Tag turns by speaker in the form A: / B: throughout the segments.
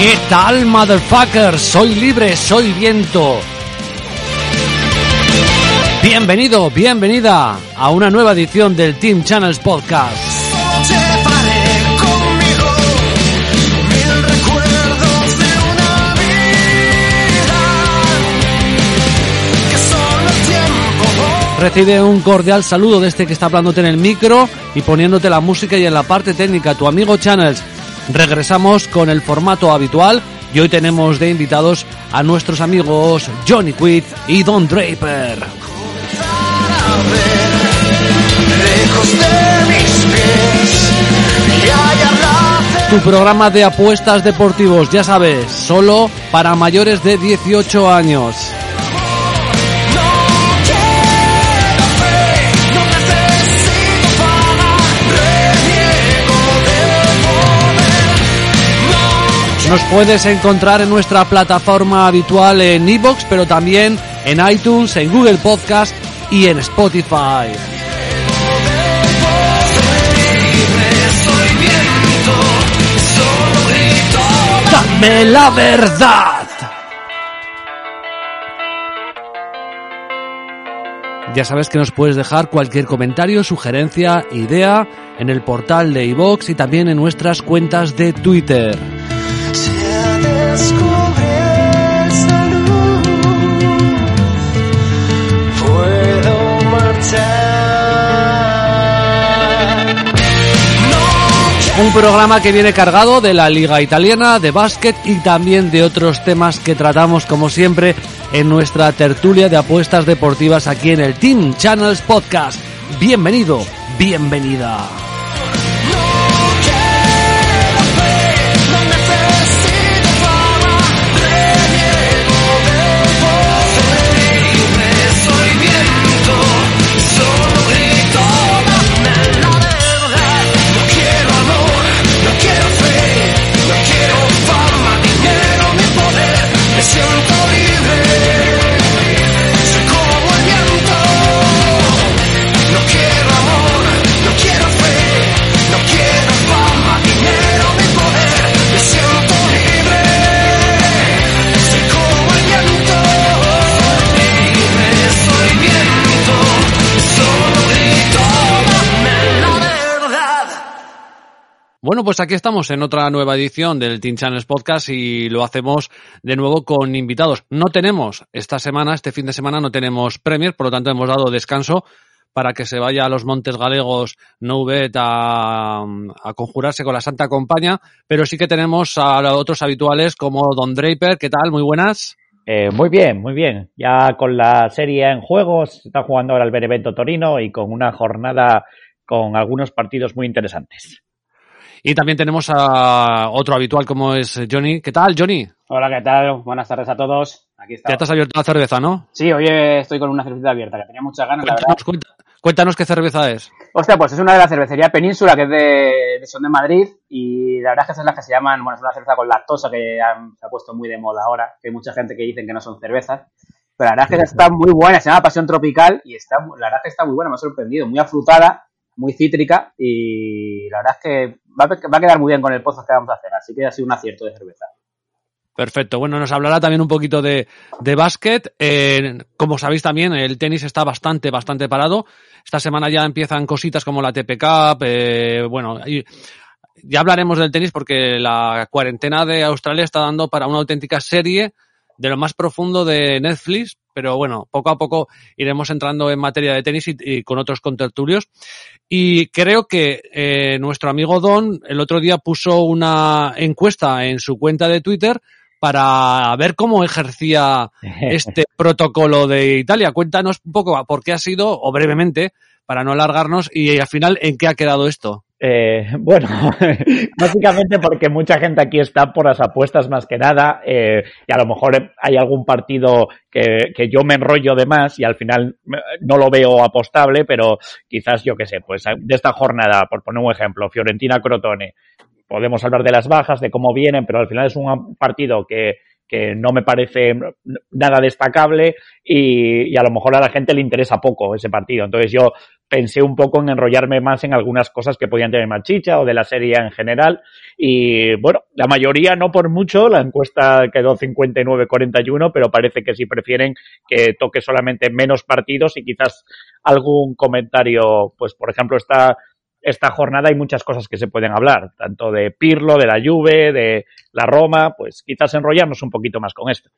A: ¿Qué tal, motherfucker? Soy libre, soy viento. Bienvenido, bienvenida a una nueva edición del Team Channels Podcast. Recibe un cordial saludo de este que está hablándote en el micro y poniéndote la música y en la parte técnica, tu amigo Channels. Regresamos con el formato habitual y hoy tenemos de invitados a nuestros amigos Johnny Quid y Don Draper. Tu programa de apuestas deportivos, ya sabes, solo para mayores de 18 años. Nos puedes encontrar en nuestra plataforma habitual en iBox, pero también en iTunes, en Google Podcast y en Spotify. ¡Dame la verdad! Ya sabes que nos puedes dejar cualquier comentario, sugerencia, idea en el portal de iVox y también en nuestras cuentas de Twitter. Un programa que viene cargado de la Liga Italiana, de básquet y también de otros temas que tratamos como siempre en nuestra tertulia de apuestas deportivas aquí en el Team Channels Podcast. Bienvenido, bienvenida. Pues aquí estamos en otra nueva edición del Teen Channels Podcast y lo hacemos de nuevo con invitados. No tenemos esta semana, este fin de semana no tenemos Premier, por lo tanto hemos dado descanso para que se vaya a los Montes Galegos Nouvet a, a conjurarse con la Santa Compañía, pero sí que tenemos a otros habituales como Don Draper. ¿Qué tal? Muy buenas.
B: Eh, muy bien, muy bien. Ya con la serie en juegos, está jugando ahora el Benevento Torino y con una jornada con algunos partidos muy interesantes.
A: Y también tenemos a otro habitual como es Johnny. ¿Qué tal, Johnny?
C: Hola, ¿qué tal? Buenas tardes a todos. Aquí está.
A: Ya te has abierto la cerveza, ¿no?
C: Sí, hoy estoy con una cerveza abierta, que tenía muchas ganas, la verdad.
A: Cuéntanos, cuéntanos qué cerveza es.
C: Hostia, pues es una de la cervecería Península, que es de, de Son de Madrid, y la verdad es que esas son las que se llaman, bueno, es una cerveza con lactosa que han- se ha puesto muy de moda ahora, que hay mucha gente que dicen que no son cervezas, pero la verdad es que está muy buena, se llama Pasión Tropical, y está, la verdad es que está muy buena, me ha sorprendido, muy afrutada, muy cítrica, y la verdad es que va a, va a quedar muy bien con el pozo que vamos a hacer, así que ha sido un acierto de cerveza.
A: Perfecto. Bueno, nos hablará también un poquito de, de básquet. Eh, como sabéis también, el tenis está bastante, bastante parado. Esta semana ya empiezan cositas como la TP Cup. eh, bueno, ya hablaremos del tenis porque la cuarentena de Australia está dando para una auténtica serie de lo más profundo de Netflix. Pero bueno, poco a poco iremos entrando en materia de tenis y, y con otros contertulios. Y creo que eh, nuestro amigo Don el otro día puso una encuesta en su cuenta de Twitter para ver cómo ejercía este protocolo de Italia. Cuéntanos un poco por qué ha sido, o brevemente, para no alargarnos, y al final en qué ha quedado esto.
B: Eh, bueno, básicamente porque mucha gente aquí está por las apuestas más que nada eh, y a lo mejor hay algún partido que, que yo me enrollo de más y al final eh, no lo veo apostable, pero quizás yo qué sé, pues de esta jornada, por poner un ejemplo, Fiorentina-Crotone, podemos hablar de las bajas, de cómo vienen, pero al final es un partido que, que no me parece nada destacable y, a lo mejor a la gente le interesa poco ese partido. Entonces yo pensé un poco en enrollarme más en algunas cosas que podían tener más chicha o de la serie en general. Y bueno, la mayoría no por mucho, la encuesta quedó 59-41, pero parece que sí prefieren que toque solamente menos partidos y quizás algún comentario, pues por ejemplo está esta jornada hay muchas cosas que se pueden hablar, tanto de Pirlo, de la Juve, de la Roma, pues quizás enrollarnos un poquito más con esto.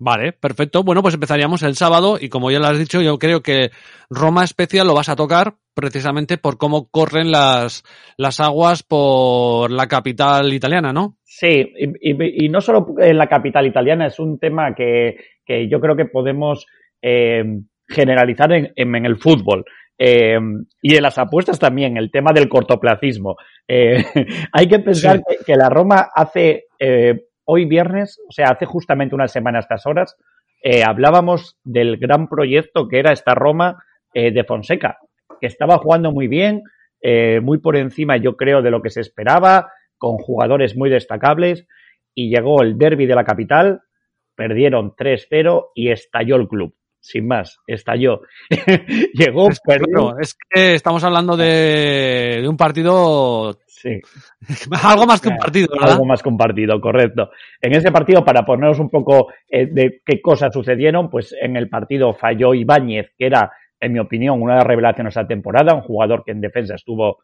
A: Vale, perfecto. Bueno, pues empezaríamos el sábado y como ya lo has dicho, yo creo que Roma especial lo vas a tocar precisamente por cómo corren las, las aguas por la capital italiana, ¿no?
B: Sí, y, y, y no solo en la capital italiana, es un tema que, que yo creo que podemos eh, generalizar en, en, en el fútbol. Eh, y en las apuestas también, el tema del cortoplacismo. Eh, hay que pensar sí. que, que, la Roma hace, eh, hoy viernes, o sea, hace justamente una semana a estas horas, hablábamos del gran proyecto que era esta Roma de Fonseca, que estaba jugando muy bien, muy por encima, yo creo, de lo que se esperaba, con jugadores muy destacables, y llegó el derby de la capital, perdieron 3-0 y estalló el club sin más, estalló. Llegó,
A: es, perdió. es que estamos hablando de, de un partido.
B: Sí.
A: algo más que un partido, ¿verdad?
B: Algo más que un partido, correcto. En ese partido, para ponernos un poco eh, de qué cosas sucedieron, pues en el partido falló Ibáñez, que era, en mi opinión, una de las revelaciones de la temporada, un jugador que en defensa estuvo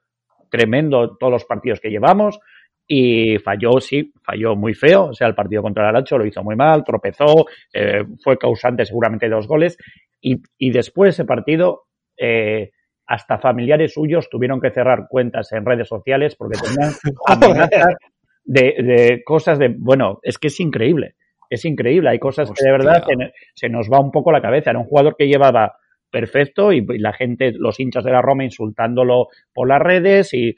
B: tremendo todos los partidos que llevamos y falló, sí, falló muy feo. O sea, el partido contra el Aracho lo hizo muy mal, tropezó, eh, fue causante seguramente de dos goles. Y, y después de ese partido, eh, hasta familiares suyos tuvieron que cerrar cuentas en redes sociales porque tenían amenazas de, de, cosas de. Bueno, es que es increíble. Es increíble. Hay cosas Hostia. que de verdad se, se, nos va un poco la cabeza. Era un jugador que llevaba perfecto y, y la gente, los hinchas de la Roma insultándolo por las redes y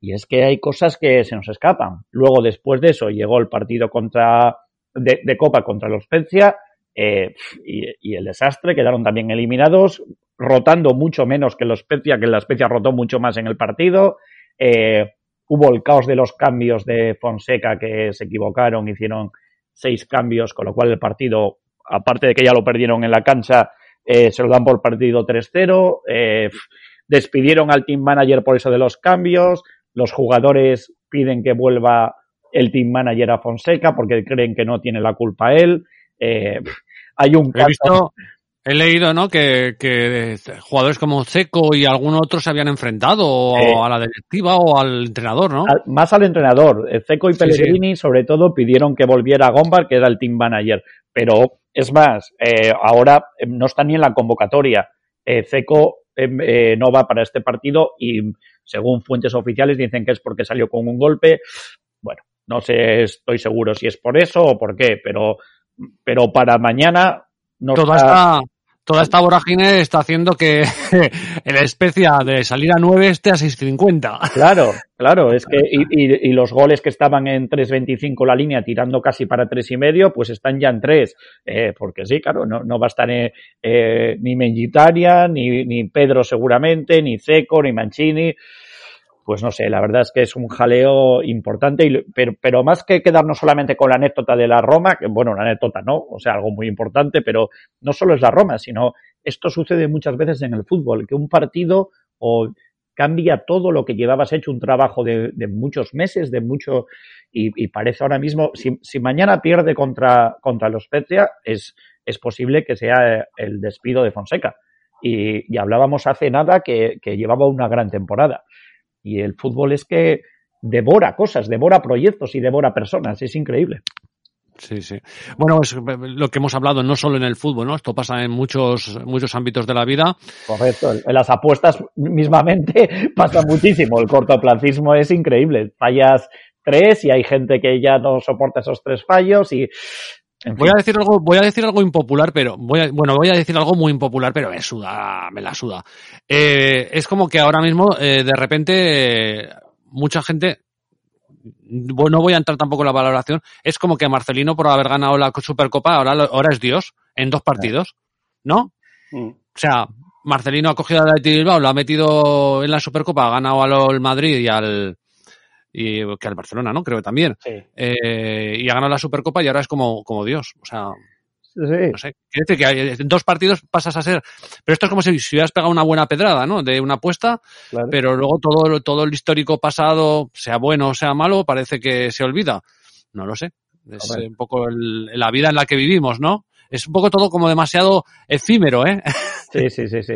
B: y es que hay cosas que se nos escapan. Luego, después de eso, llegó el partido contra de, de Copa contra los Spezia eh, y, el desastre. Quedaron también eliminados, rotando mucho menos que los Spezia, que la Spezia rotó mucho más en el partido. Eh, hubo el caos de los cambios de Fonseca que se equivocaron, hicieron seis cambios, con lo cual el partido, aparte de que ya lo perdieron en la cancha, eh, se lo dan por partido 3-0. Eh, despidieron al team manager por eso de los cambios los jugadores piden que vuelva el team manager a Fonseca porque creen que no tiene la culpa él. Eh, hay un
A: caso... He visto, he leído, ¿no? Que, que, jugadores como Seco y algún otro se habían enfrentado eh, a la directiva o al entrenador, ¿no?
B: Al, más al entrenador. Seco y Pellegrini, sí, sí. sobre todo, pidieron que volviera a Gombar, que era el team manager. Pero es más, eh, ahora no está ni en la convocatoria. Seco eh, no va para este partido y según fuentes oficiales dicen que es porque salió con un golpe. Bueno, no sé, estoy seguro si es por eso o por qué, pero, pero para mañana no
A: Toda
B: está-
A: toda esta vorágine está haciendo que el especia de salir a 9 esté a 6.50.
B: Claro, claro, es que y, y- y los goles que estaban en 3.25 la línea tirando casi para tres y medio, pues están ya en 3, porque sí, claro, no, no va a estar eh, eh, ni Mengitaria, ni, ni Pedro seguramente, ni Ceco, ni Mancini, pues no sé, la verdad es que es un jaleo importante, y, pero, pero más que quedarnos solamente con la anécdota de la Roma, que bueno, una anécdota no, o sea, algo muy importante, pero no solo es la Roma, sino esto sucede muchas veces en el fútbol, que un partido o cambia todo lo que llevabas hecho, un trabajo de, muchos meses, de mucho, y, parece ahora mismo, si, si mañana pierde contra, contra los Spezia, es, es posible que sea el despido de Fonseca. Y, y hablábamos hace nada que, que llevaba una gran temporada. Y el fútbol es que devora cosas, devora proyectos y devora personas, es increíble.
A: Sí, sí. Bueno, es lo que hemos hablado no solo en el fútbol, ¿no? Esto pasa en muchos, muchos ámbitos de la vida.
B: Correcto. En las apuestas mismamente pasa muchísimo. El cortoplacismo es increíble. Fallas tres y hay gente que ya no soporta esos tres fallos y. en
A: Voy
B: fin.
A: a decir algo, voy a decir algo impopular, pero voy a, bueno, voy a decir algo muy impopular, pero me suda, me la suda. Eh, es como que ahora mismo, eh, de repente, eh, mucha gente, bueno, no voy a entrar tampoco en la valoración, es como que Marcelino por haber ganado la Supercopa ahora, ahora es Dios en dos partidos, ¿no?
C: Mm.
A: O sea, Marcelino ha cogido al Athletic Bilbao, lo ha metido en la Supercopa, ha ganado al Madrid y al y que al Barcelona, ¿no? Creo que también.
C: Sí.
A: Eh, y ha ganado la Supercopa y ahora es como, como Dios. O sea,
B: Sí,
A: no sé. Quiere decir que hay- en dos partidos pasas a ser. Pero esto es como si, si hubieras pegado una buena pedrada, ¿no? De una apuesta,
B: Claro.
A: pero luego todo, todo el histórico pasado, sea bueno o sea malo, parece que se olvida. No lo sé. Es
B: Correcto.
A: eh, un poco el- la vida en la que vivimos, ¿no? Es un poco todo como demasiado efímero, ¿eh?
B: Sí, sí, sí, sí.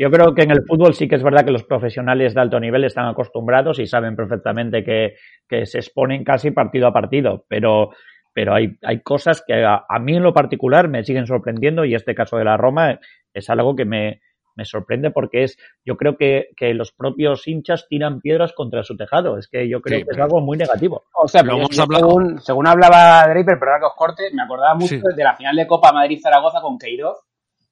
B: Yo creo que en el fútbol sí que es verdad que los profesionales de alto nivel están acostumbrados y saben perfectamente que, que se exponen casi partido a partido, pero, pero hay, hay cosas que a, a mí en lo particular me siguen sorprendiendo y este caso de la Roma es algo que me, me sorprende porque es, yo creo que, que los propios hinchas tiran piedras contra su tejado. Es que yo creo
A: Sí,
B: que es
A: pero-
B: algo muy negativo.
C: O sea,
A: Lo
C: pero
A: hemos
C: yo
A: hablado.
C: según, según hablaba Draper, perdón que os corte, me acordaba mucho
A: Sí.
C: de la final de Copa Madrid-Zaragoza con Queiroz,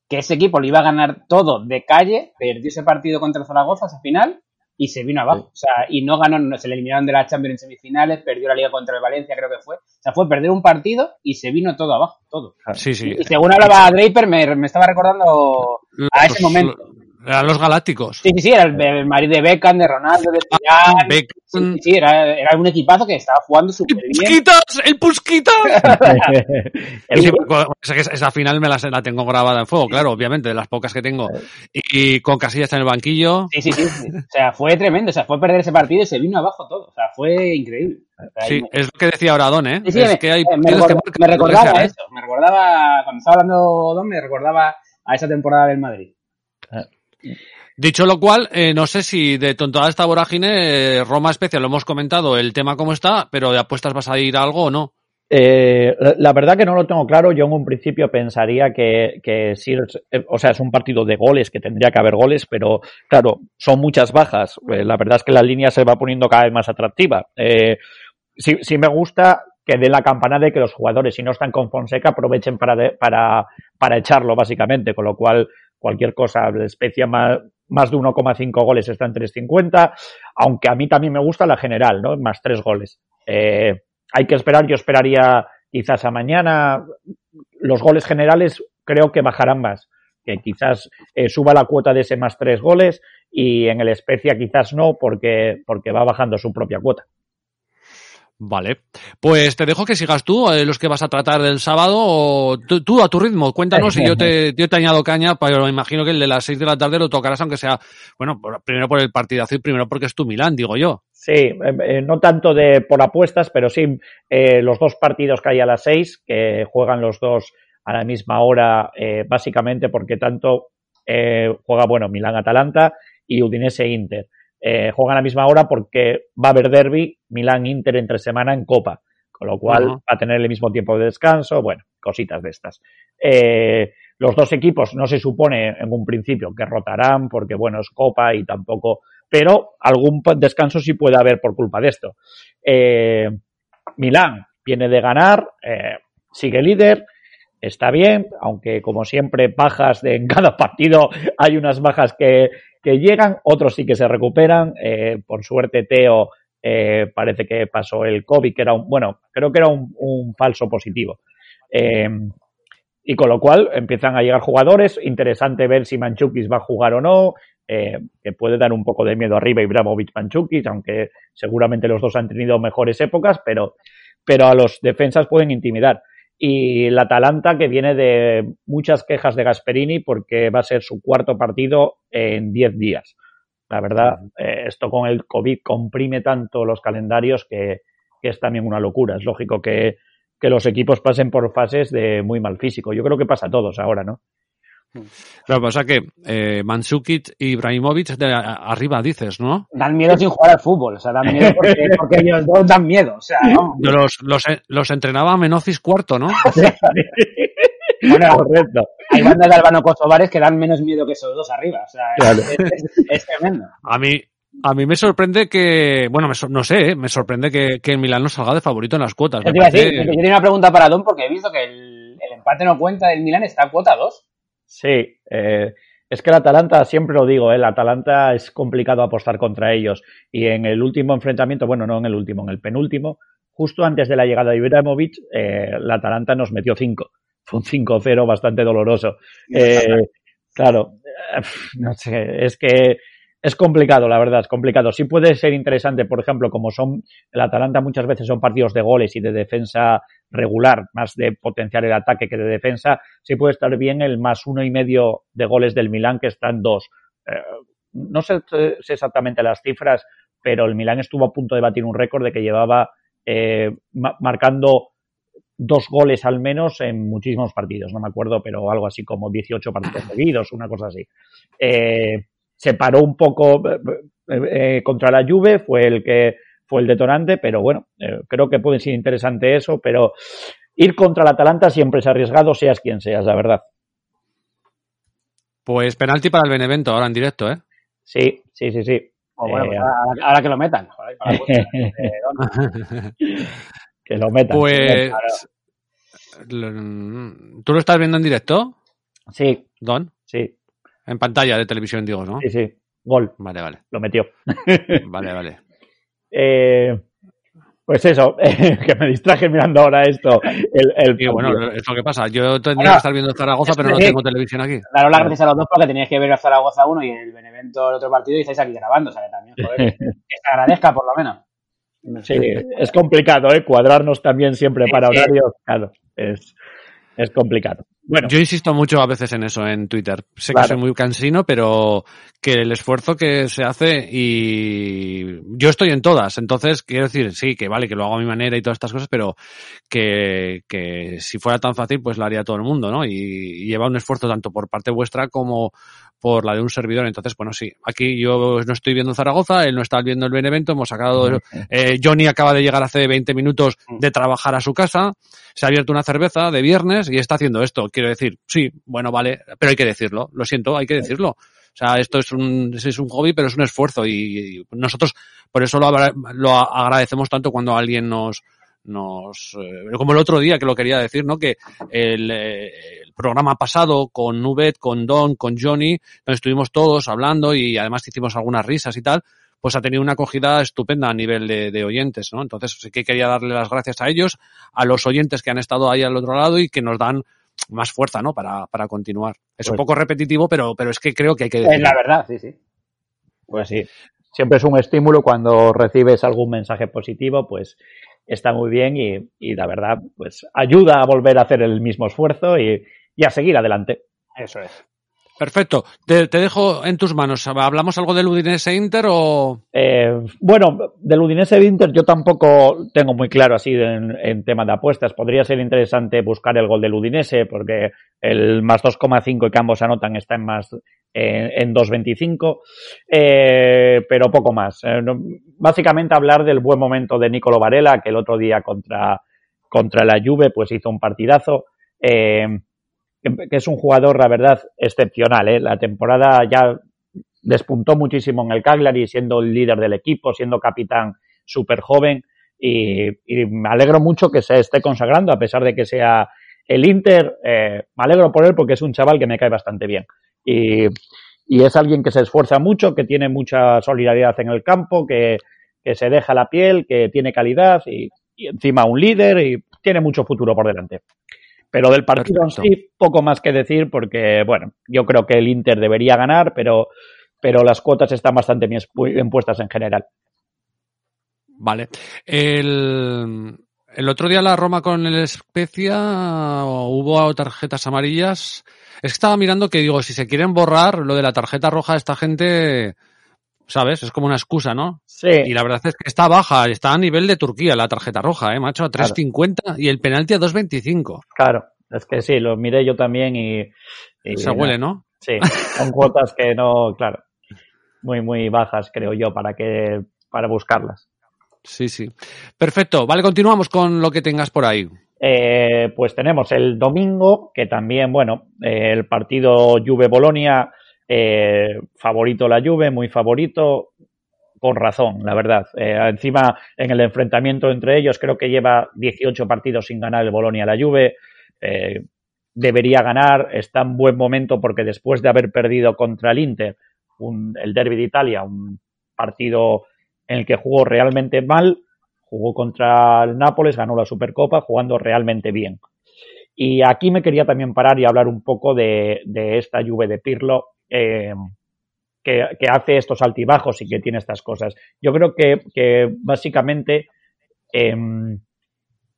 C: que ese equipo le iba a ganar todo de calle, perdió ese partido contra el Zaragoza, esa final, y se vino abajo. O sea, y no ganó, no, se le eliminaron de la Champions en semifinales, perdió la Liga contra el Valencia, creo que fue. O sea, fue perder un partido y se vino todo abajo, todo.
A: Sí, sí.
C: Y según hablaba Draper, me, me estaba recordando a ese momento.
A: Eran los galácticos.
C: Sí, sí, sí, era el, el Madrid de Beckham, de Ronaldo, de Zidane.
A: Beckham.
C: Sí, sí, sí, era, era un equipazo que estaba jugando súper bien.
A: ¡Pusquitas! ¡El Pusquitas!
B: El-
A: Sí, esa, final me la, la tengo grabada en fuego, claro, obviamente, de las pocas que tengo. Y, y con Casillas en el banquillo.
C: Sí, sí, sí, sí. O sea, fue tremendo. O sea, fue perder ese partido y se vino abajo todo. O sea, fue increíble. O sea,
A: Sí,
C: me-
A: es lo que decía ahora Don, ¿eh?
C: sí, sí,
A: es
C: me,
A: que hay
C: eh, me,
A: que marcan
C: recordaba
A: ¿eh?
C: eso. Me recordaba, cuando estaba hablando Don, me recordaba a esa temporada del Madrid.
A: Dicho lo cual, eh, no sé si de to- toda esta vorágine, eh, Roma Especia, lo hemos comentado, el tema cómo está, pero de apuestas vas a ir a algo o no.
B: Eh, la- verdad que no lo tengo claro. Yo en un principio pensaría que, sí, o sea, es un partido de goles, que tendría que haber goles, pero claro, son muchas bajas. La verdad es que la línea se va poniendo cada vez más atractiva. Sí, sí me gusta que dé la campana de que los jugadores, si no están con Fonseca, aprovechen para, para, para echarlo, básicamente, con lo cual cualquier cosa, de especia más, más de 1,5 goles está en 3,50, aunque a mí también me gusta la general, ¿no? Más tres goles. Eh, hay que esperar, yo esperaría quizás a mañana. Los goles generales creo que bajarán más, que quizás eh, suba la cuota de ese más tres goles y en el Especia quizás no, porque, porque va bajando su propia cuota.
A: Vale. Pues te dejo que sigas tú, eh, los que vas a tratar del sábado, o tú, tú a tu ritmo. Cuéntanos y yo te, yo te añado caña, pero me imagino que el de las 6 de la tarde lo tocarás, aunque sea, bueno, por- primero por el partidazo y primero porque es tu Milán, digo yo.
B: Sí, eh, eh, no tanto de por apuestas, pero sí eh, los dos partidos que hay a las seis, que juegan los dos a la misma hora, eh, básicamente porque tanto eh, juega, bueno, Milán-Atalanta y Udinese-Inter. Eh, juegan a la misma hora porque va a haber derby Milán-Inter entre semana en Copa, con lo cual va a tener el mismo tiempo de descanso, bueno, cositas de estas. Eh, los dos equipos no se supone en un principio que rotarán porque, bueno, es Copa y tampoco, pero algún descanso sí puede haber por culpa de esto. Eh, Milán viene de ganar, eh, sigue líder, está bien, aunque como siempre bajas de, en cada partido hay unas bajas que, llegan, otros sí que se recuperan. Eh, por suerte Teo eh, parece que pasó el COVID, que era un, bueno, creo que era un, un falso positivo. Eh, y con lo cual empiezan a llegar jugadores. Interesante ver si Manchukis va a jugar o no. Eh, que puede dar un poco de miedo arriba Ibrahimovic Manchukis, aunque seguramente los dos han tenido mejores épocas, pero, pero a los defensas pueden intimidar. Y el Atalanta que viene de muchas quejas de Gasperini porque va a ser su cuarto partido en 10 días. La verdad, eh, esto con el COVID comprime tanto los calendarios que, que es también una locura. Es lógico que, que los equipos pasen por fases de muy mal físico. Yo creo que pasa a todos ahora, ¿no?
A: Lo que pasa que eh, y Ibrahimovic de arriba dices, ¿no?
C: Dan miedo sin jugar al fútbol, o sea, dan miedo porque, porque ellos dos dan miedo, o sea.
A: Yo Los, los, los entrenaba Menozis cuarto, ¿no?
C: Bueno,
B: Correcto.
C: hay bandas de Albano Kosovares que dan menos miedo que esos dos arriba, o sea,
B: Claro.
C: es, es- es tremendo.
A: A mí, a mí me sorprende que, bueno, me no sé, ¿eh? me sorprende que, que el Milán no salga de favorito en las cuotas.
C: Yo
A: Me
C: te iba a decir,
A: parece-
C: yo tenía una pregunta para Don porque he visto que el, el empate no cuenta del Milan está a cuota 2.
B: Sí, eh, es que el Atalanta, siempre lo digo, ¿eh? el Atalanta es complicado apostar contra ellos. Y en el último enfrentamiento, bueno, no en el último, en el penúltimo, justo antes de la llegada de Ibrahimovic, eh, el Atalanta nos metió 5. Fue un 5-0 bastante doloroso. Eh, claro, eh, no sé, es que es complicado, la verdad, es complicado. Sí puede ser interesante, por ejemplo, como son el Atalanta muchas veces son partidos de goles y de defensa regular, más de potenciar el ataque que de defensa, sí puede estar bien el más uno y medio de goles del Milán, que están dos. Eh, no sé, sé exactamente las cifras, pero el Milán estuvo a punto de batir un récord de que llevaba eh, ma- marcando dos goles al menos en muchísimos partidos, no me acuerdo, pero algo así como 18 partidos seguidos, una cosa así. Eh, se paró un poco eh, eh, contra la Juve, fue el que fue el detonante, pero bueno, eh, creo que puede ser interesante eso, pero ir contra el Atalanta siempre es arriesgado, seas quien seas, la verdad.
A: Pues penalti para el Benevento ahora en directo, ¿eh?
B: Sí, sí, sí, sí.
C: O bueno,
B: Eh,
C: pues ahora, ahora que lo metan.
B: Que lo metan.
A: Pues, ¿tú lo estás viendo en directo,
B: Sí,
A: Don?
B: sí,
A: En pantalla de televisión, digo, ¿no?
B: sí, sí. Gol,
A: Vale, vale,
B: lo metió.
A: vale, vale.
B: Eh, pues eso, que me distraje mirando ahora esto. El, el
A: Y bueno, es lo que pasa. Yo tendría
C: Bueno,
A: que estar viendo Zaragoza, pero no
C: sí.
A: tengo televisión aquí.
C: Daros las gracias a los dos porque teníais que ver a Zaragoza 1 y el Benevento el otro partido y estáis aquí grabando, o sea que también, joder, que se agradezca por lo menos.
B: Sí, es complicado, ¿eh? Cuadrarnos también siempre
C: Sí,
B: para
C: sí.
B: horarios, claro, es, es complicado. Bueno,
A: Yo insisto mucho a veces en eso en Twitter. Sé
B: Claro.
A: que soy muy cansino, pero que el esfuerzo que se hace y yo estoy en todas. Entonces, quiero decir, sí, que vale, que lo hago a mi manera y todas estas cosas, pero que, que si fuera tan fácil, pues lo haría todo el mundo, ¿no? Y, y lleva un esfuerzo tanto por parte vuestra como por la de un servidor. Entonces, bueno, sí, aquí yo no estoy viendo Zaragoza, él no está viendo el Benevento, hemos sacado, eh, Johnny acaba de llegar hace 20 minutos de trabajar a su casa, se ha abierto una cerveza de viernes y está haciendo esto. Quiero decir, sí, bueno, vale, pero hay que decirlo, lo siento, hay que decirlo. O sea, esto es un, es un hobby, pero es un esfuerzo y, y nosotros por eso lo, lo agradecemos tanto cuando alguien nos, nos, eh, como el otro día que lo quería decir, ¿no? Que el, eh, el programa pasado con Nubet, con Don, con Johnny, estuvimos todos hablando y además hicimos algunas risas y tal, pues ha tenido una acogida estupenda a nivel de, de oyentes, ¿no? Entonces sí que quería darle las gracias a ellos, a los oyentes que han estado ahí al otro lado y que nos dan más fuerza, ¿no? Para, para continuar. Es un
B: Pues-
A: poco repetitivo, pero, pero es que creo que hay que
C: Es
A: decirlo.
C: la verdad, sí, sí.
B: pues sí, siempre es un estímulo cuando recibes algún mensaje positivo, pues está muy bien y, y la verdad, pues ayuda a volver a hacer el mismo esfuerzo y, y a seguir adelante.
C: Eso es.
A: Perfecto. Te, te dejo en tus manos. ¿Hablamos algo del Udinese Inter o...?
B: Eh, bueno, del Udinese Inter yo tampoco tengo muy claro así en, en tema de apuestas. Podría ser interesante buscar el gol del Udinese porque el más 2,5 y que ambos anotan está en más eh, en 2,25, eh, pero poco más. Eh, básicamente hablar del buen momento de Nicolo Varela que el otro día contra contra la Juve pues hizo un partidazo. Eh, que, es un jugador, la verdad, excepcional. ¿eh? La temporada ya despuntó muchísimo en el Cagliari, siendo el líder del equipo, siendo capitán súper joven. Y, me alegro mucho que se esté consagrando, a pesar de que sea el Inter. me alegro por él porque es un chaval que me cae bastante bien. Y, y es alguien que se esfuerza mucho, que tiene mucha solidaridad en el campo, que, que se deja la piel, que tiene calidad y, y encima un líder y tiene mucho futuro por delante. Pero del partido en sí, poco más que decir porque, bueno, yo creo que el Inter debería ganar, pero, pero las cuotas están bastante bien puestas en general.
A: Vale. El, el otro día la Roma con el Especia hubo tarjetas amarillas. Es que estaba mirando que digo, si se quieren borrar lo de la tarjeta roja de esta gente, ¿sabes? Es como una excusa, ¿no?
B: Sí,
A: Y la verdad es que está baja, está a nivel de Turquía la tarjeta roja, ¿eh, macho? A 3.50 y el penalti a 2.25.
B: claro. Es que sí, lo miré yo también y... y
A: Se huele, ¿no?
B: Sí, son cuotas que no, claro, muy, muy bajas, creo yo, para que, para buscarlas.
A: Sí, sí. Perfecto. Vale, continuamos con lo que tengas por ahí.
B: Eh, pues tenemos el domingo, que también, bueno, eh, el partido Juve-Bolonia, eh, favorito la Juve, muy favorito, con razón, la verdad. Eh, encima, en el enfrentamiento entre ellos, creo que lleva 18 partidos sin ganar el Bolonia la Juve. Eh, debería ganar, está en buen momento porque después de haber perdido contra el Inter, un- el Derby de Italia, un partido en el que jugó realmente mal, jugó contra el Nápoles, ganó la Supercopa, jugando realmente bien. Y aquí me quería también parar y hablar un poco de, esta Juve de Pirlo, eh, que, hace estos altibajos y que tiene estas cosas. Yo creo que, que básicamente em,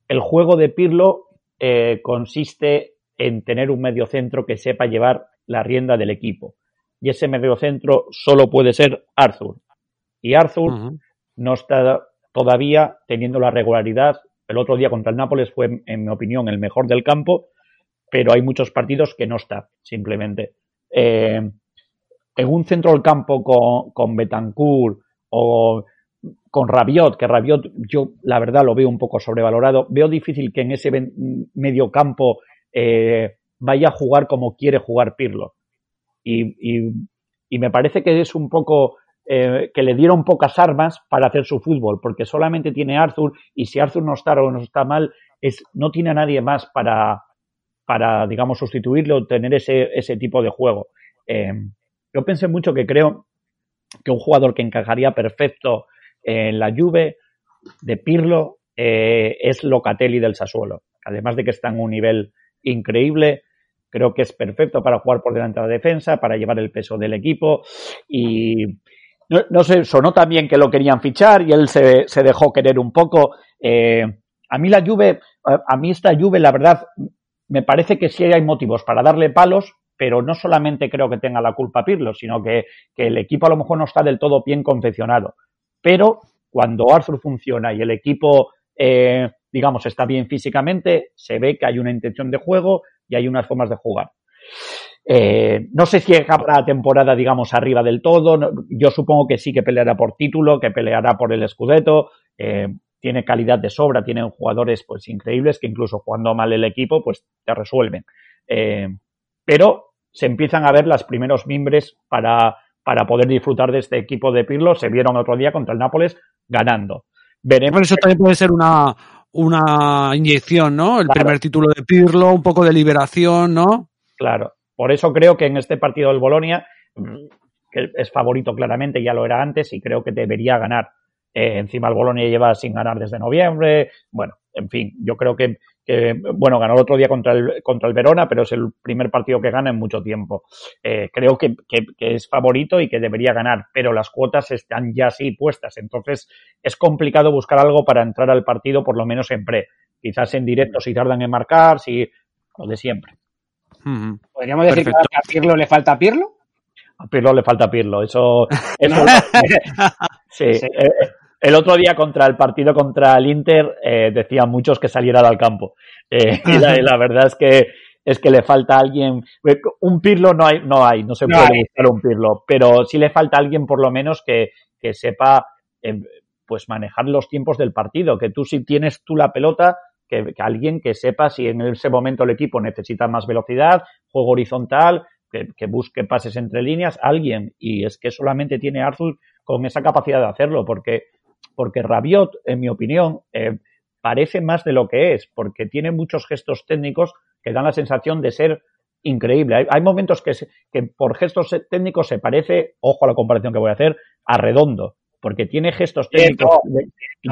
B: el juego de Pirlo eh, consiste en tener un mediocentro que sepa llevar la rienda del equipo. Y ese mediocentro solo puede ser Arthur. Y Arthur no está todavía teniendo la regularidad. El otro día contra el Nápoles fue, en mi opinión, el mejor del campo, pero hay muchos partidos que no está, simplemente. Eh, en un centro del campo con, con Betancourt o con Rabiot, que Rabiot yo la verdad lo veo un poco sobrevalorado, veo difícil que en ese medio campo eh, vaya a jugar como quiere jugar Pirlo. Y, y, y me parece que es un poco eh, que le dieron pocas armas para hacer su fútbol, porque solamente tiene Arthur y si Arthur no está o no está mal, es, no tiene a nadie más para, para digamos, sustituirlo o tener ese, ese tipo de juego. Eh, yo pensé mucho que creo que un jugador que encajaría perfecto en la Juve de Pirlo eh, es Locatelli del Sassuolo. Además de que está en un nivel increíble, creo que es perfecto para jugar por delante de la defensa, para llevar el peso del equipo y no, no sé, sonó también que lo querían fichar y él se, se dejó querer un poco. Eh, a mí la Juve, a, mí esta Juve, la verdad, me parece que sí hay motivos para darle palos, pero no solamente creo que tenga la culpa Pirlo, sino que, que el equipo a lo mejor no está del todo bien confeccionado. Pero cuando Arthur funciona y el equipo, eh, digamos, está bien físicamente, se ve que hay una intención de juego y hay unas formas de jugar. Eh, no sé si acabará la temporada, digamos, arriba del todo. No, yo supongo que sí que peleará por título, que peleará por el Scudetto. Eh, tiene calidad de sobra, tienen jugadores pues increíbles que incluso jugando mal el equipo, pues te resuelven. Eh, pero se empiezan a ver los primeros mimbres para, para poder disfrutar de este equipo de Pirlo. Se vieron otro día contra el Nápoles ganando. Veremos.
A: Eso también puede ser una, una inyección, ¿no? El
B: Claro.
A: primer título de Pirlo, un poco de liberación, ¿no?
B: Claro. Por eso creo que en este partido del Bolonia, que es favorito claramente, ya lo era antes, y creo que debería ganar. Eh, encima el Bolonia lleva sin ganar desde noviembre. Bueno, en fin, yo creo que, bueno, ganó el otro día contra el, contra el Verona, pero es el primer partido que gana en mucho tiempo. Eh, creo que, que, que es favorito y que debería ganar, pero las cuotas están ya así puestas. Entonces es complicado buscar algo para entrar al partido, por lo menos en pre. Quizás en directo si tardan en marcar, si lo de siempre.
C: ¿Podríamos decir
A: Perfecto.
C: que a Pirlo le falta Pirlo?
B: A Pirlo le falta Pirlo, eso, eso sí.
C: Sí.
B: Eh, El otro día contra el partido contra el Inter eh, decían muchos que saliera al campo. Eh, y, la, y la verdad es que es que le falta alguien. Un Pirlo no hay, no hay, no se
C: No
B: puede buscar un Pirlo, pero sí le falta alguien por lo menos que, que sepa eh, pues manejar los tiempos del partido. Que tú si tienes tú la pelota, que, que alguien que sepa si en ese momento el equipo necesita más velocidad, juego horizontal, que, que busque pases entre líneas, alguien. Y es que solamente tiene Arthur con esa capacidad de hacerlo, porque, porque Rabiot, en mi opinión, eh, parece más de lo que es, porque tiene muchos gestos técnicos que dan la sensación de ser increíble. Hay, hay momentos que, se- que por gestos técnicos se parece, ojo a la comparación que voy a hacer, a redondo, porque tiene gestos técnicos, de-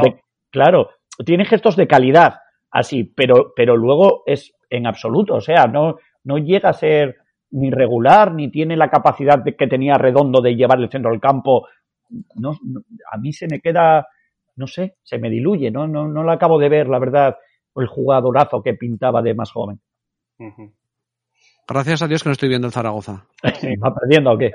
B: de- claro, tiene gestos de calidad, así, pero, pero luego es en absoluto, o sea, no, no llega a ser ni regular, ni tiene la capacidad de, que tenía redondo de llevar el centro del campo. No, no, a mí se me queda, no sé, se me diluye, no, no, no lo acabo de ver, la verdad, el jugadorazo que pintaba de más joven.
A: Gracias a Dios que no estoy viendo el Zaragoza.
B: ¿Va perdiendo o qué?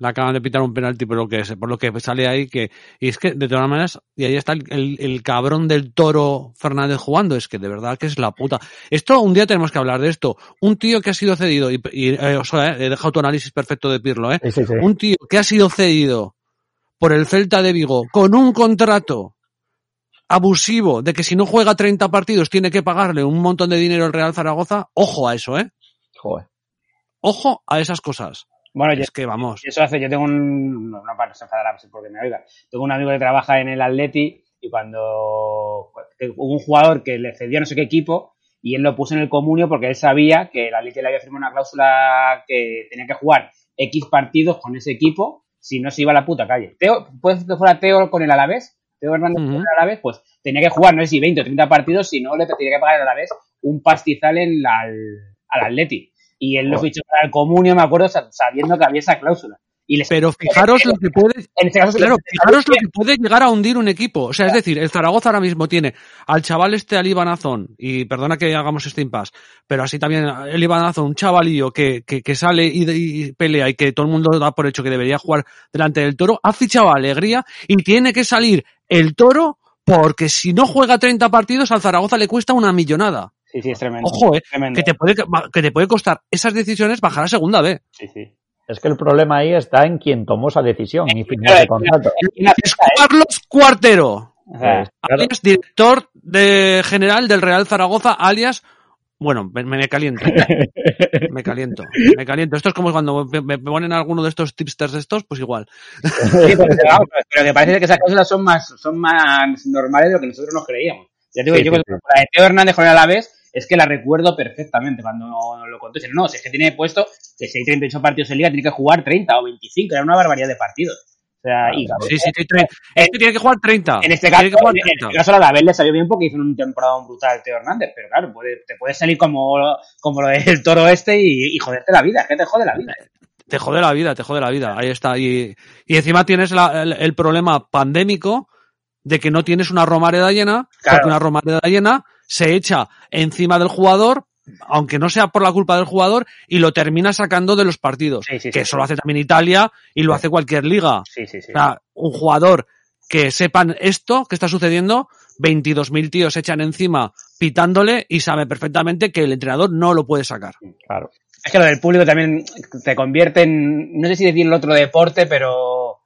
A: Le acaban de pitar un penalti por lo que por lo que sale ahí que y es que de todas maneras y ahí está el, el- el cabrón del toro Fernández jugando. Es que de verdad que es la puta. Esto un día tenemos que hablar de esto. Un tío que ha sido cedido y, y, eh, o sea, eh, he dejado tu análisis perfecto de Pirlo eh.
B: Sí, sí, sí.
A: un tío que ha sido cedido por el Celta de Vigo con un contrato abusivo de que si no juega 30 partidos tiene que pagarle un montón de dinero al Real Zaragoza. Ojo a eso eh.
B: Joder.
A: ojo a esas cosas
C: Bueno, yo,
A: es que vamos
C: eso hace, yo tengo un, no, no para no se enfadará porque me oiga, tengo un amigo que trabaja en el Atleti y cuando hubo un jugador que le cedió no sé qué equipo y él lo puso en el comunio porque él sabía que el Atleti le había firmado una cláusula que tenía que jugar X partidos con ese equipo si no se iba a la puta calle. Teo, puede que fuera Teo con el Alavés, Teo Hernández con el Alavés, pues tenía que jugar no sé si 20 o 30 partidos, si no le tenía que pagar al Alavés un pastizal en la- al, al Atleti. Y él lo
B: Oh.
C: fichó para el comunio, me acuerdo, sa- sabiendo que había esa cláusula. Y les-
A: pero fijaros lo que puede
C: en este caso,
A: Claro,
C: les-
A: fijaros lo que puede llegar a hundir un equipo. O sea, es decir, el Zaragoza ahora mismo tiene al chaval este, al Ibanazón, y perdona que hagamos este impasse, pero así también el Ibanazón, un chavalillo que, que, que sale y, y pelea y que todo el mundo da por hecho que debería jugar delante del toro, ha fichado a Alegría y tiene que salir el toro porque si no juega 30 partidos al Zaragoza le cuesta una millonada.
C: Sí, sí, es tremendo.
A: Ojo, eh,
C: Tremendo.
A: que te puede, que te puede costar esas decisiones bajar a segunda B.
C: Sí, sí.
B: Es que el problema ahí está en quien tomó esa decisión y firmó ese contrato.
C: Y una
A: Es
C: ¿eh?
A: Carlos Cuartero.
C: O sea,
B: Claro.
A: alias director de general del Real Zaragoza, alias, bueno, me, me caliento, me caliento, me caliento. Esto es como cuando me, me ponen alguno de estos tipsters de estos, pues igual.
C: Sí, pero, que parece que esas cláusulas son más, son más normales de lo que nosotros nos creíamos. Ya te digo,
B: Sí,
C: yo
B: sí,
C: la de Teo Hernández con el Alavés es que la recuerdo perfectamente cuando lo conté. No, si es que tiene puesto que si hay 38 partidos en liga tiene que jugar 30 o 25, era una barbaridad de partidos. O sea, y
A: Sí, sí, sí, tre- este tiene que jugar 30.
C: en este caso,
A: tiene que jugar
C: en
A: 30.
C: este caso al Alavés le salió bien porque hizo un temporada brutal Teo Hernández, pero claro, puede, te puede salir como, como lo del toro este y, y joderte la vida, es que te jode la vida.
A: Te jode la vida, te jode la vida. Ahí está. Y, y encima tienes la- el, el problema pandémico de que no tienes una romareda llena,
C: Claro.
A: porque una romareda llena se echa encima del jugador, aunque no sea por la culpa del jugador, y lo termina sacando de los partidos.
C: Sí, sí,
A: que
C: sí,
A: eso lo hace también Italia y lo hace cualquier liga.
C: Sí, sí, sí.
A: O sea, un jugador que sepan esto que está sucediendo, 22.000 tíos se echan encima pitándole y sabe perfectamente que el entrenador no lo puede sacar.
B: Claro.
C: Es que lo del público también te convierte en, no sé si decir el otro deporte, pero,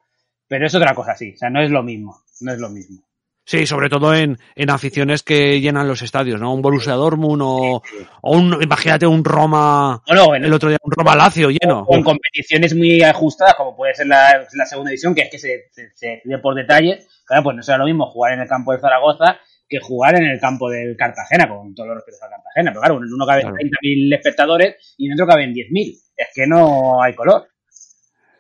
C: pero es otra cosa, sí. O sea, no es lo mismo. No es lo mismo.
A: Sí, sobre todo en, en aficiones que llenan los estadios, ¿no? Un Borussia Dortmund o, o un, imagínate un Roma,
C: Bueno, en,
A: el otro día un Roma Lazio lleno.
C: en competiciones muy ajustadas, como puede ser la, la segunda división, que es que se, se, se por detalle. Claro, pues no será lo mismo jugar en el campo de Zaragoza que jugar en el campo del Cartagena, con todos los respetos a Cartagena. Pero claro, en uno caben
A: Claro.
C: 30.000 espectadores y en otro caben 10.000. Es que no hay color.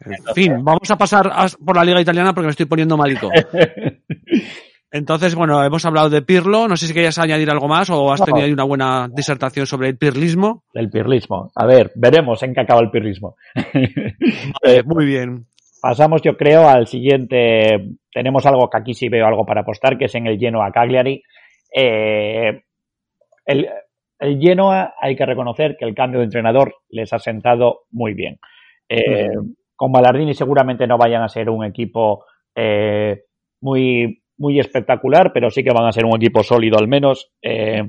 A: En fin, vamos a pasar a- por la liga italiana porque me estoy poniendo malico. Entonces, bueno, hemos hablado de Pirlo, no sé si querías añadir algo más o has
B: No.
A: tenido ahí una buena disertación sobre el pirlismo.
B: El pirlismo. A ver, veremos en qué acaba el pirlismo.
A: Muy bien.
B: Pasamos, yo creo, al siguiente. Tenemos algo que aquí sí veo algo para apostar, que es en el Genoa Cagliari. Eh, el, el Genoa, hay que reconocer que el cambio de entrenador les ha sentado muy bien. Eh, Con Ballardini seguramente no vayan a ser un equipo eh, muy, muy espectacular, pero sí que van a ser un equipo sólido al menos. eh,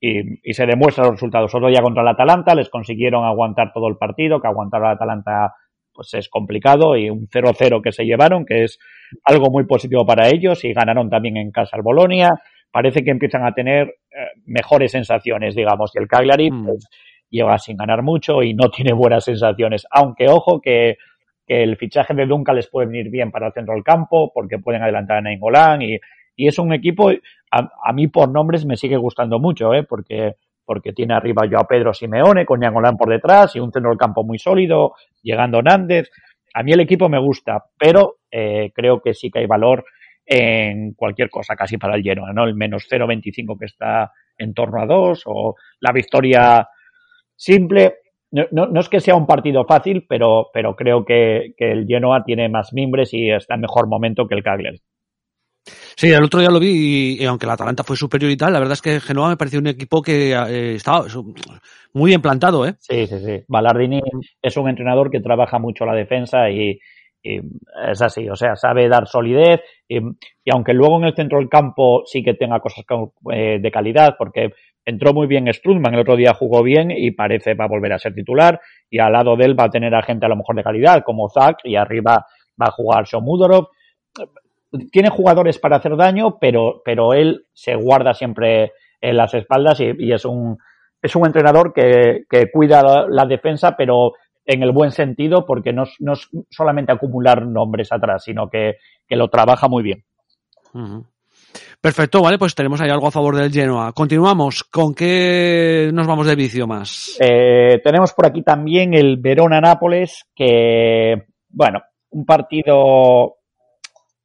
B: y, y se demuestran los resultados. Otro día contra el Atalanta les consiguieron aguantar todo el partido, que aguantar al Atalanta pues es complicado y un 0-0 que se llevaron, que es algo muy positivo para ellos y ganaron también en casa al Bolonia. Parece que empiezan a tener eh, mejores sensaciones, digamos, y el Cagliari
A: Mm.
B: pues, lleva sin ganar mucho y no tiene buenas sensaciones. Aunque ojo que, que el fichaje de Duncan les puede venir bien para el centro del campo, porque pueden adelantar a Nainggolan y, y es un equipo, a, a mí por nombres me sigue gustando mucho, ¿eh? porque, porque tiene arriba a Pedro Simeone con Nainggolan por detrás y un centro del campo muy sólido, llegando Nández. A mí el equipo me gusta, pero eh, creo que sí que hay valor en cualquier cosa, casi para el Genoa, ¿no? El menos 0,25 que está en torno a 2 o la victoria simple. No, no, no es que sea un partido fácil, pero, pero creo que, que el Genoa tiene más mimbres y está en mejor momento que el Cagliari.
A: Sí, el otro día lo vi y, y aunque el Atalanta fue superior y tal, la verdad es que Genoa me pareció un equipo que eh, estaba muy bien plantado, ¿eh?
B: Sí, sí, sí. Ballardini es un entrenador que trabaja mucho la defensa y, y es así, o sea, sabe dar solidez y, y aunque luego en el centro del campo sí que tenga cosas co- eh, de calidad, porque entró muy bien Strutman, el otro día jugó bien y parece va a volver a ser titular y al lado de él va a tener a gente a lo mejor de calidad como Zach y arriba va a jugar Shomudorov. Tiene jugadores para hacer daño, pero, pero él se guarda siempre en las espaldas y, es un es un entrenador que, que cuida la, defensa, pero en el buen sentido, porque no, no es solamente acumular nombres atrás, sino que, que lo trabaja muy bien.
A: Perfecto, vale, pues tenemos ahí algo a favor del Genoa. Continuamos. ¿Con qué nos vamos de vicio más?
B: Eh, tenemos por aquí también el Verona-Nápoles, que, bueno, un partido...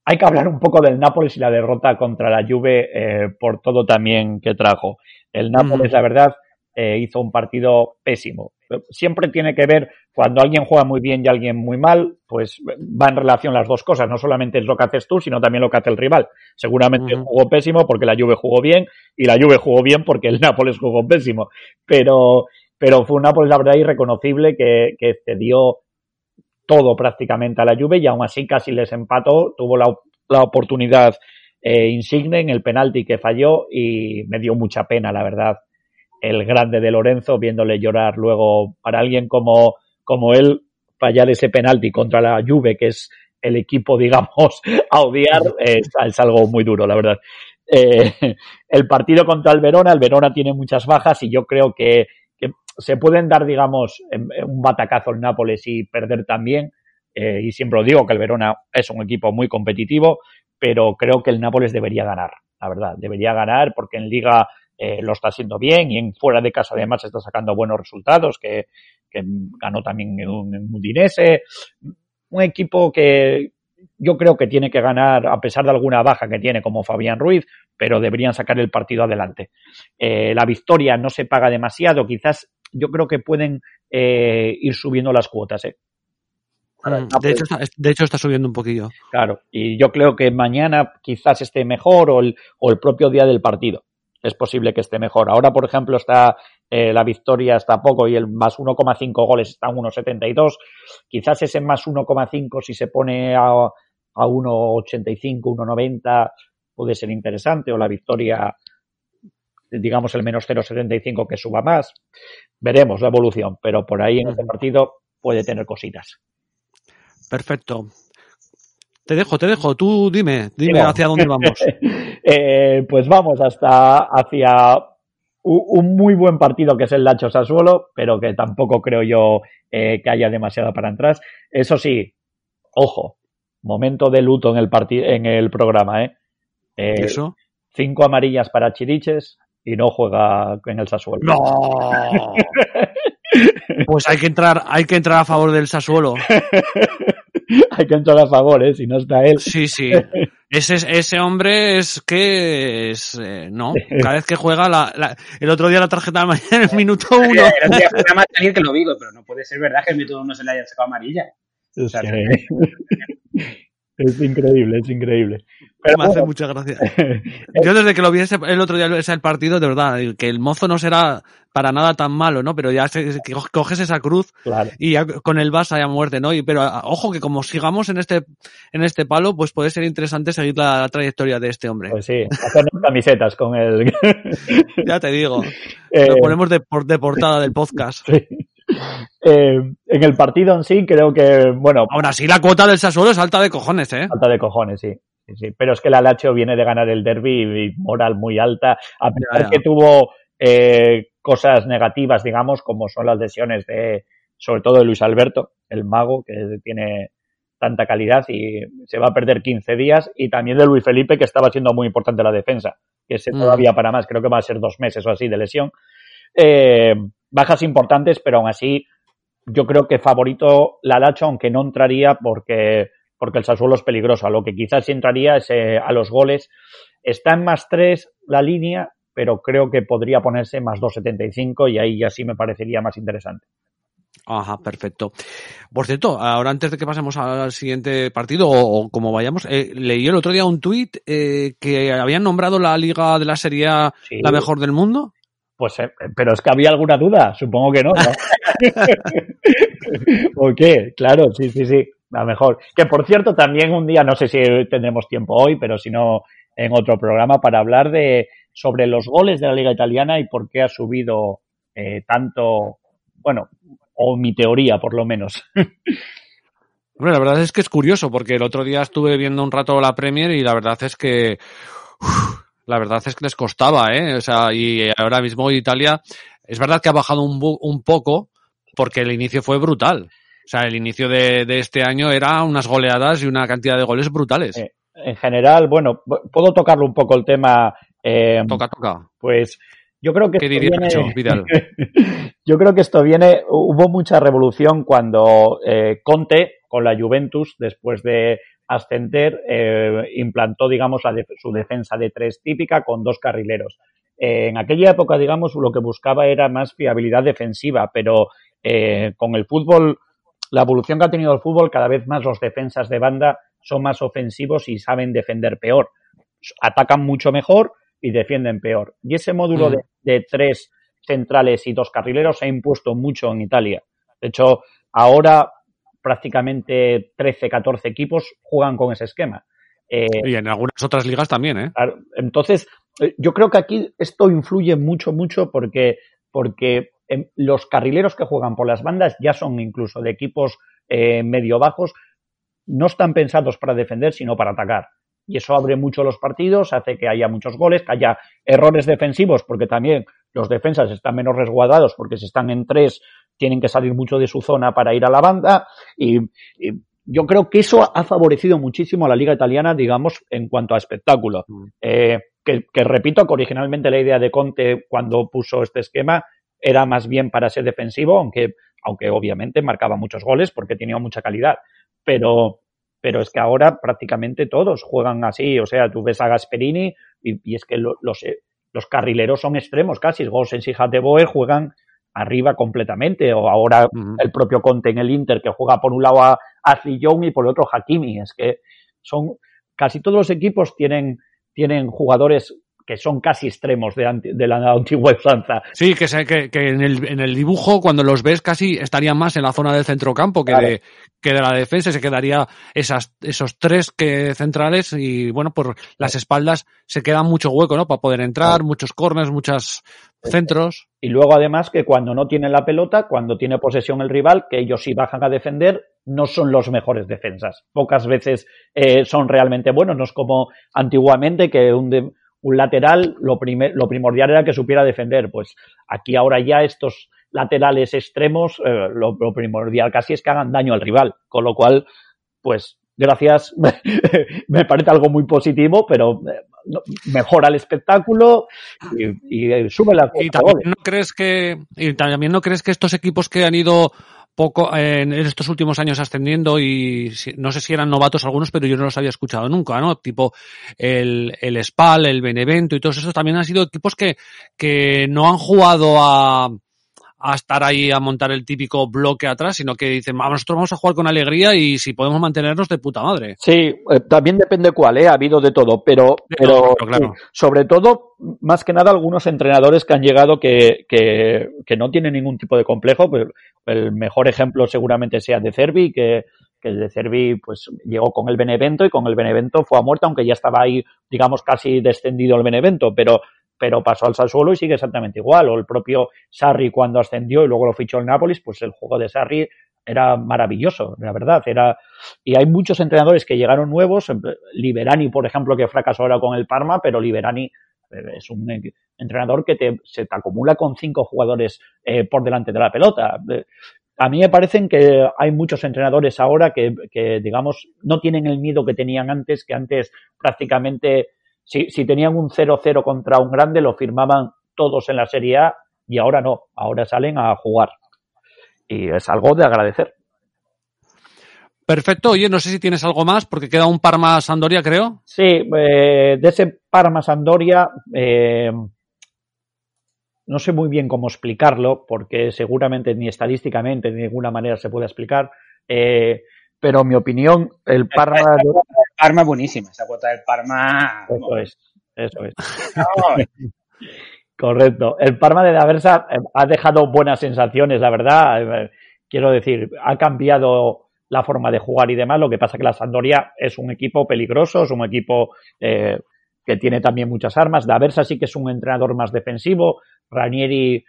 B: Hay que hablar un poco del Nápoles y la derrota contra la Juve eh, por todo también que trajo. El Nápoles,
A: Ujú.
B: la verdad, eh, hizo un partido pésimo. Siempre tiene que ver, cuando alguien juega muy bien y alguien muy mal, pues va en relación las dos cosas. No solamente es lo que haces tú, sino también lo que hace el rival. Seguramente jugó pésimo porque la Juve jugó bien y la Juve jugó bien porque el Nápoles jugó pésimo. Pero, pero fue un Nápoles, la verdad, irreconocible que, que cedió todo prácticamente a la Juve y aún así casi les empató. Tuvo la, la oportunidad eh, insigne en el penalti que falló y me dio mucha pena, la verdad, el grande de Lorenzo viéndole llorar luego para alguien como, como él fallar ese penalti contra la Juve, que es el equipo, digamos, a odiar, es, algo muy duro, la verdad. Eh, el partido contra el Verona, el Verona tiene muchas bajas y yo creo que, que se pueden dar, digamos, en- en un batacazo el Nápoles y perder también. Eh, y siempre lo digo que el Verona es un equipo muy competitivo, pero creo que el Nápoles debería ganar, la verdad, debería ganar porque en Liga eh, lo está haciendo bien y en fuera de casa además está sacando buenos resultados, que, que ganó también en, un- en Udinese. Un equipo que yo creo que tiene que ganar, a pesar de alguna baja que tiene como Fabián Ruiz, pero deberían sacar el partido adelante. Eh, la victoria no se paga demasiado, quizás yo creo que pueden eh, ir subiendo las cuotas. ¿eh?
A: Mm, De hecho, está, de hecho, está subiendo un poquillo.
B: Claro, y yo creo que mañana quizás esté mejor o el, o el propio día del partido. Es posible que esté mejor. Ahora, por ejemplo, está eh, la victoria está poco y el más 1,5 goles está en 1,72. Quizás ese más 1,5 si se pone a, a 1,85, 1,90 puede ser interesante o la victoria, digamos, el menos 0,75 que suba más. Veremos la evolución, pero por ahí en este partido puede tener cositas.
A: Perfecto. Te dejo, te dejo. Tú dime, dime hacia dónde vamos.
B: eh, pues vamos hasta hacia un muy buen partido que es el Lacho Sassuolo, pero que tampoco creo yo eh, que haya demasiado para atrás. Eso sí, ojo, momento de luto en el en el programa, ¿eh? Eh,
A: Eso.
B: Cinco amarillas para Chiriches y no juega en el Sassuolo.
A: No. Pues hay que entrar, hay que entrar a favor del Sassuolo.
B: Hay que entrar a favor, ¿eh? Si no está él.
A: Sí, sí. Ese, ese hombre es que es eh, no. Cada vez que juega la, la- el otro día la tarjeta amarilla en el minuto uno.
C: Día nada más salir que lo digo, pero no puede ser verdad que el método no se le haya sacado amarilla.
B: Es,
C: sea,
B: que- es increíble, es increíble. Pero
A: Me hace mucha gracia. Yo desde que lo vi ese- el otro día ese el partido, de verdad, que el mozo no será para nada tan malo, ¿no? Pero ya se- coges esa cruz
B: claro.
A: y ya con el Barça ya muerte, ¿no? Y, pero a- ojo que como sigamos en este en este palo, pues puede ser interesante seguir la, trayectoria de este hombre.
B: Pues sí, hacernos camisetas con el.
A: Ya te digo.
B: Eh,
A: Lo ponemos de, de portada del podcast.
B: sí. Eh, en el partido en sí, creo que, bueno,
A: Aún así, la cuota del Sassuolo es alta de cojones, ¿eh?
B: falta de cojones, sí. Sí, sí. Pero es que la Lazio viene de ganar el derby y moral muy alta, a pesar
A: Ya, ya.
B: que tuvo eh, cosas negativas, digamos, como son las lesiones de, sobre todo de Luis Alberto, el mago, que tiene tanta calidad y se va a perder 15 días, y también de Luis Felipe, que estaba siendo muy importante la defensa, que ese
A: Mm.
B: todavía para más, creo que va a ser dos meses o así de lesión. Eh, bajas importantes, pero aún así yo creo que favorito la Lacho, aunque no entraría porque, porque el Sassuolo es peligroso. A lo que quizás sí entraría es eh, a los goles. Está en más 3 la línea, pero creo que podría ponerse más 2.75 y ahí ya sí me parecería más interesante.
A: Ajá, perfecto. Por cierto, ahora antes de que pasemos al siguiente partido o, o como vayamos, eh, leí el otro día un tuit eh, que habían nombrado la liga de la Serie A
B: Sí.
A: la mejor del mundo.
B: Pues, eh, pero es que había alguna duda, supongo que no. ¿no? ¿O qué? Claro, sí, sí, sí, la mejor. Que por cierto, también un día, no sé si tendremos tiempo hoy, pero si no, en otro programa para hablar de sobre los goles de la Liga Italiana y por qué ha subido eh, tanto, bueno, o mi teoría por lo menos.
A: Bueno, la verdad es que es curioso porque el otro día estuve viendo un rato la Premier y la verdad es que uf, la verdad es que les costaba, ¿eh? O sea, y ahora mismo Italia es verdad que ha bajado un, poco porque el inicio fue brutal. O sea, el inicio de, de este año era unas goleadas y una cantidad de goles brutales.
B: Eh, En general, bueno, puedo tocarlo un poco el tema. eh,
A: Toca, toca.
B: Pues yo creo que
A: ¿Qué
B: esto
A: diría
B: viene-
A: Nacho Vidal?
B: Yo creo que esto viene, hubo mucha revolución cuando eh, Conte con la Juventus, después de ascender, eh, implantó, digamos, la su defensa de tres típica con dos carrileros. Eh, en aquella época, digamos, lo que buscaba era más fiabilidad defensiva, pero eh, con el fútbol, la evolución que ha tenido el fútbol, cada vez más los defensas de banda son más ofensivos y saben defender peor. Atacan mucho mejor y defienden peor. Y ese módulo
A: Mm.
B: de, de tres centrales y dos carrileros se ha impuesto mucho en Italia. De hecho, ahora prácticamente 13, 14 equipos juegan con ese esquema. Eh,
A: Y en algunas otras ligas también, ¿eh?
B: Entonces, eh, yo creo que aquí esto influye mucho, mucho porque, porque em, los carrileros que juegan por las bandas ya son incluso de equipos eh, medio bajos, no están pensados para defender, sino para atacar. Y eso abre mucho los partidos, hace que haya muchos goles, que haya errores defensivos, porque también los defensas están menos resguardados, porque si están en tres, tienen que salir mucho de su zona para ir a la banda. Y, y yo creo que eso ha favorecido muchísimo a la liga italiana, digamos, en cuanto a espectáculo.
A: Mm.
B: Eh, que, que repito que originalmente la idea de Conte cuando puso este esquema era más bien para ser defensivo, aunque, aunque obviamente marcaba muchos goles porque tenía mucha calidad. Pero, pero es que ahora prácticamente todos juegan así. O sea, tú ves a Gasperini y, y es que lo- los, eh, los carrileros son extremos casi. Gosens y Boer juegan arriba completamente. O ahora el propio Conte en el Inter que juega por un lado a Ashley Young y por el otro Hakimi. Es que son casi todos los equipos tienen, tienen jugadores que son casi extremos de, anti- de la antigua usanza.
A: Sí, que, sé que, que en, el, en el dibujo, cuando los ves, casi estarían más en la zona del centrocampo que,
B: Claro.
A: de, que de la defensa. Se quedaría esas, esos tres que centrales y, bueno, por las espaldas se queda mucho hueco, ¿no? Para poder entrar, muchos corners, muchos centros.
B: Y luego además que cuando no tienen la pelota, cuando tiene posesión el rival, que ellos sí bajan a defender, no son los mejores defensas. Pocas veces eh, son realmente buenos, no es como antiguamente que un, de- un lateral lo, primer- lo primordial era que supiera defender. Pues aquí ahora ya estos laterales extremos, eh, lo, lo primordial casi es que hagan daño al rival. Con lo cual, pues gracias, me parece algo muy positivo, pero eh, mejora el espectáculo y, y, eh, sube la
A: Y también no crees que, y también no crees que estos equipos que han ido poco en estos últimos años ascendiendo y no sé si eran novatos algunos, pero yo no los había escuchado nunca, ¿no? Tipo el, el Spal, el Benevento y todos esos también han sido equipos que, que no han jugado a, a estar ahí a montar el típico bloque atrás, sino que dicen, "Va, nosotros vamos a jugar con alegría y si podemos mantenernos de puta madre.
B: Sí, eh, también depende cuál, ¿eh? ha habido de todo, pero,
A: De
B: pero
A: todo, claro, claro.
B: sí, sobre todo, más que nada, algunos entrenadores que han llegado que, que, que no tienen ningún tipo de complejo. pues, el mejor ejemplo seguramente sea de Cervi, que, que el de Cervi pues llegó con el Benevento y con el Benevento fue a muerte, aunque ya estaba ahí, digamos, casi descendido el Benevento, pero pero pasó al Sassuolo y sigue exactamente igual. O el propio Sarri cuando ascendió y luego lo fichó el Nápoles, pues el juego de Sarri era maravilloso, la verdad. Era, y hay muchos entrenadores que llegaron nuevos, Liberani, por ejemplo, que fracasó ahora con el Parma, pero Liberani eh, es un entrenador que te, se te acumula con cinco jugadores eh, por delante de la pelota. Eh, a mí me parecen que hay muchos entrenadores ahora que, que, digamos, no tienen el miedo que tenían antes, que antes prácticamente, si, si tenían un 0-0 contra un grande, lo firmaban todos en la Serie A y ahora no, ahora salen a jugar. Y es algo de agradecer.
A: Perfecto. Oye, no sé si tienes algo más, porque queda un Parma Sandoria, creo.
B: Sí, eh, de ese Parma Sandoria, eh, no sé muy bien cómo explicarlo, porque seguramente ni estadísticamente ni de ninguna manera se puede explicar. Eh, pero en mi opinión, el Parma.
C: Parma es buenísima. Esa cuota del Parma.
B: Eso es, eso es. Correcto. El Parma de Daversa ha dejado buenas sensaciones, la verdad. Quiero decir, ha cambiado la forma de jugar y demás. Lo que pasa que la Sandoria es un equipo peligroso, es un equipo eh, que tiene también muchas armas. Daversa sí que es un entrenador más defensivo. Ranieri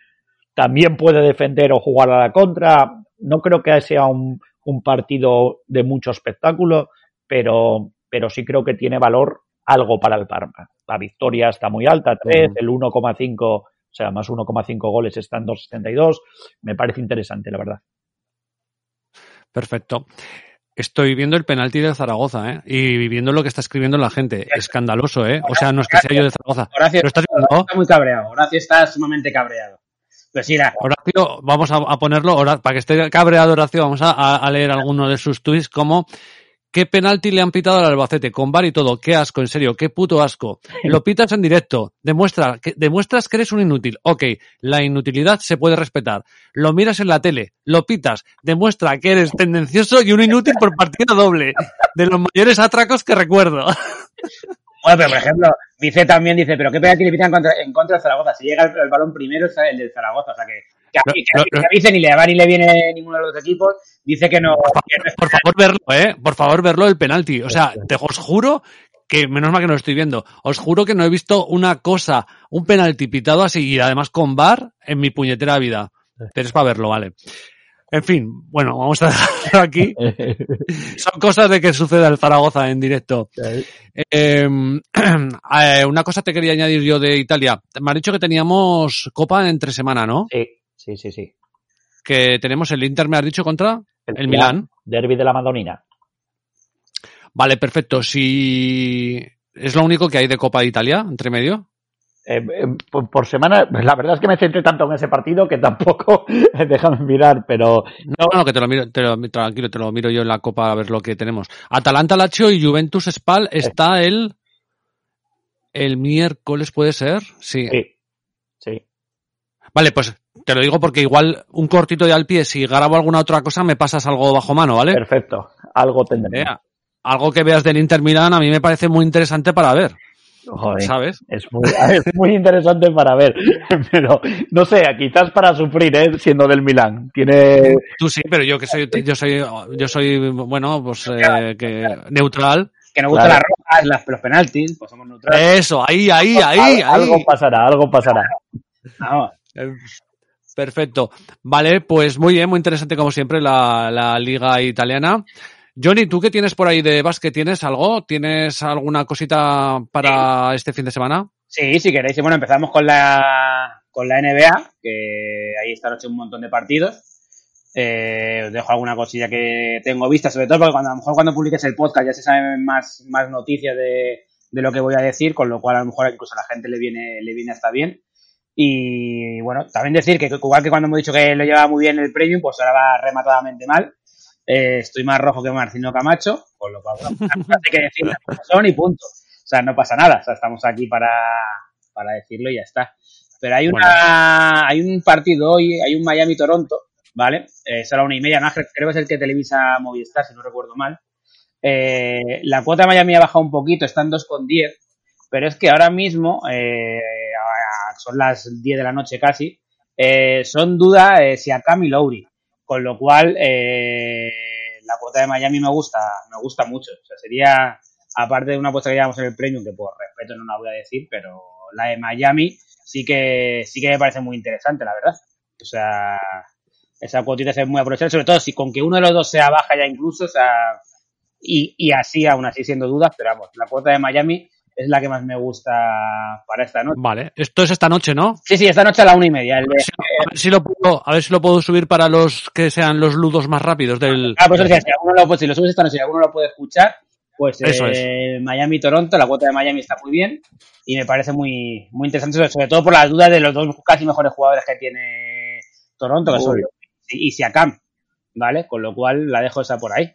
B: también puede defender o jugar a la contra. No creo que sea un, un partido de mucho espectáculo, pero, pero sí creo que tiene valor algo para el Parma. La victoria está muy alta, 3, el 1,5, o sea, más 1,5 goles está en 2,72. Me parece interesante, la verdad.
A: Perfecto. Estoy viendo el penalti de Zaragoza, ¿eh? Y viendo lo que está escribiendo la gente. Escandaloso, ¿eh? O sea, no es que sea yo de Zaragoza.
C: Horacio,
A: ¿Lo estás viendo?
C: está muy cabreado. Horacio está sumamente cabreado. Pues sí, la-
A: Horacio, vamos a, a ponerlo, para que esté cabreado Horacio, vamos a, a- a leer alguno de sus tweets como ¿Qué penalti le han pitado al Albacete? Con bar y todo. Qué asco, en serio. Qué puto asco. Lo pitas en directo. Demuestra que, demuestras que eres un inútil. Ok, la inutilidad se puede respetar. Lo miras en la tele. Lo pitas. Demuestra que eres tendencioso y un inútil por partida doble. De los mayores atracos que recuerdo.
C: Bueno, pero por ejemplo, dice también, dice, pero qué penalti le pitan contra, en contra del Zaragoza. Si llega el, el balón primero es el del Zaragoza. O sea que, que, que, que a mí ni le va ni le viene ninguno de los equipos. Dice que no. que no es
A: Por favor, verlo, eh. Por favor, verlo el penalti. O sea, te os juro que, menos mal que no lo estoy viendo, os juro que no he visto una cosa, un penalti pitado así y además con bar en mi puñetera vida. Pero es para verlo, vale. En fin, bueno, vamos a dejarlo aquí. Son cosas de que suceda el Zaragoza en directo. Eh, eh, una cosa te quería añadir yo de Italia. Me has dicho que teníamos Copa entre semana, ¿no?
B: Sí, sí, sí, sí.
A: Que tenemos el Inter, me has dicho, contra el Milán.
B: Derby de la Madonina.
A: Vale, perfecto. Si es lo único que hay de Copa de Italia entre medio.
B: Eh, eh, por, por semana, la verdad es que me centré tanto en ese partido que tampoco déjame mirar, pero
A: No, no, que te lo miro, te lo, tranquilo, te lo miro yo en la Copa a ver lo que tenemos. Atalanta Lazio y Juventus Spal está el el miércoles puede ser, sí,
B: sí.
A: Vale, pues te lo digo porque igual un cortito de al pie, si grabo alguna otra cosa me pasas algo bajo mano, ¿vale?
B: Perfecto, algo tendré.
A: Eh, algo que veas del Inter Milán a mí me parece muy interesante para ver,
B: Joder,
A: ¿sabes?
B: es muy, es muy interesante para ver, pero no sé, quizás para sufrir, ¿eh? siendo del Milán. Tiene
A: Tú sí, pero yo que soy yo soy yo soy bueno, pues eh, que neutral.
C: que nos gustan
B: Claro.
C: las rojas, las, los penaltis, pues somos neutrales.
A: Eso, ahí, ahí, ahí, ahí.
B: algo pasará, algo pasará.
C: Vamos.
A: Eh, Perfecto. Vale, pues muy bien, muy interesante como siempre la, la liga italiana. Johnny, ¿tú qué tienes por ahí de básquet? ¿Tienes algo? ¿Tienes alguna cosita para este fin de semana?
C: Sí, si queréis. Y Bueno, empezamos con la, con la NBA, que ahí esta noche un montón de partidos. Eh, os dejo alguna cosilla que tengo vista, sobre todo porque cuando, a lo mejor cuando publiques el podcast ya se saben más, más noticias de, de lo que voy a decir, con lo cual a lo mejor incluso a la gente le viene, le viene hasta bien. Y bueno, también decir que igual que cuando hemos dicho que lo llevaba muy bien el premium, pues ahora va rematadamente mal. Eh, estoy más rojo que Marcino Camacho, con lo cual bueno, hay que decir las cosas son y punto. O sea, no pasa nada. O sea, estamos aquí para, para decirlo y ya está. Pero hay una, hay un partido hoy, hay un Miami-Toronto, ¿vale? Eh, es a la una y media, más, creo que es el que televisa Movistar, si no recuerdo mal. Eh, la cuota de Miami ha bajado un poquito, está en 2,10, pero es que ahora mismo, eh, son las 10 de la noche casi, eh, son duda eh, si a Cam y Lowry, con lo cual eh, la cuota de Miami me gusta, me gusta mucho. O sea, sería, aparte de una apuesta que llevamos en el premium, que por respeto no la voy a decir, pero la de Miami sí que, sí que me parece muy interesante, la verdad. O sea, esa cuotita ve muy aprovechable, sobre todo si con que uno de los dos sea baja ya incluso, o sea, y, y así, aún así siendo dudas, pero vamos, la cuota de Miami es la que más me gusta para esta noche.
A: Vale, esto es esta noche, ¿no?
C: Sí, sí, esta noche a la una y media. El de-
A: Sí, a, ver si lo puedo, a ver si lo puedo subir para los que sean los ludos más rápidos del.
C: Ah, pues decía, si alguno lo, pues, si lo subes esta noche y alguno lo puede escuchar, pues
A: Eso
C: eh, Miami-Toronto, la cuota de Miami está muy bien y me parece muy, muy interesante, sobre, todo por las dudas de los dos casi mejores jugadores que tiene Toronto, que son y, y Siakam, ¿vale? Con lo cual la dejo esa por ahí.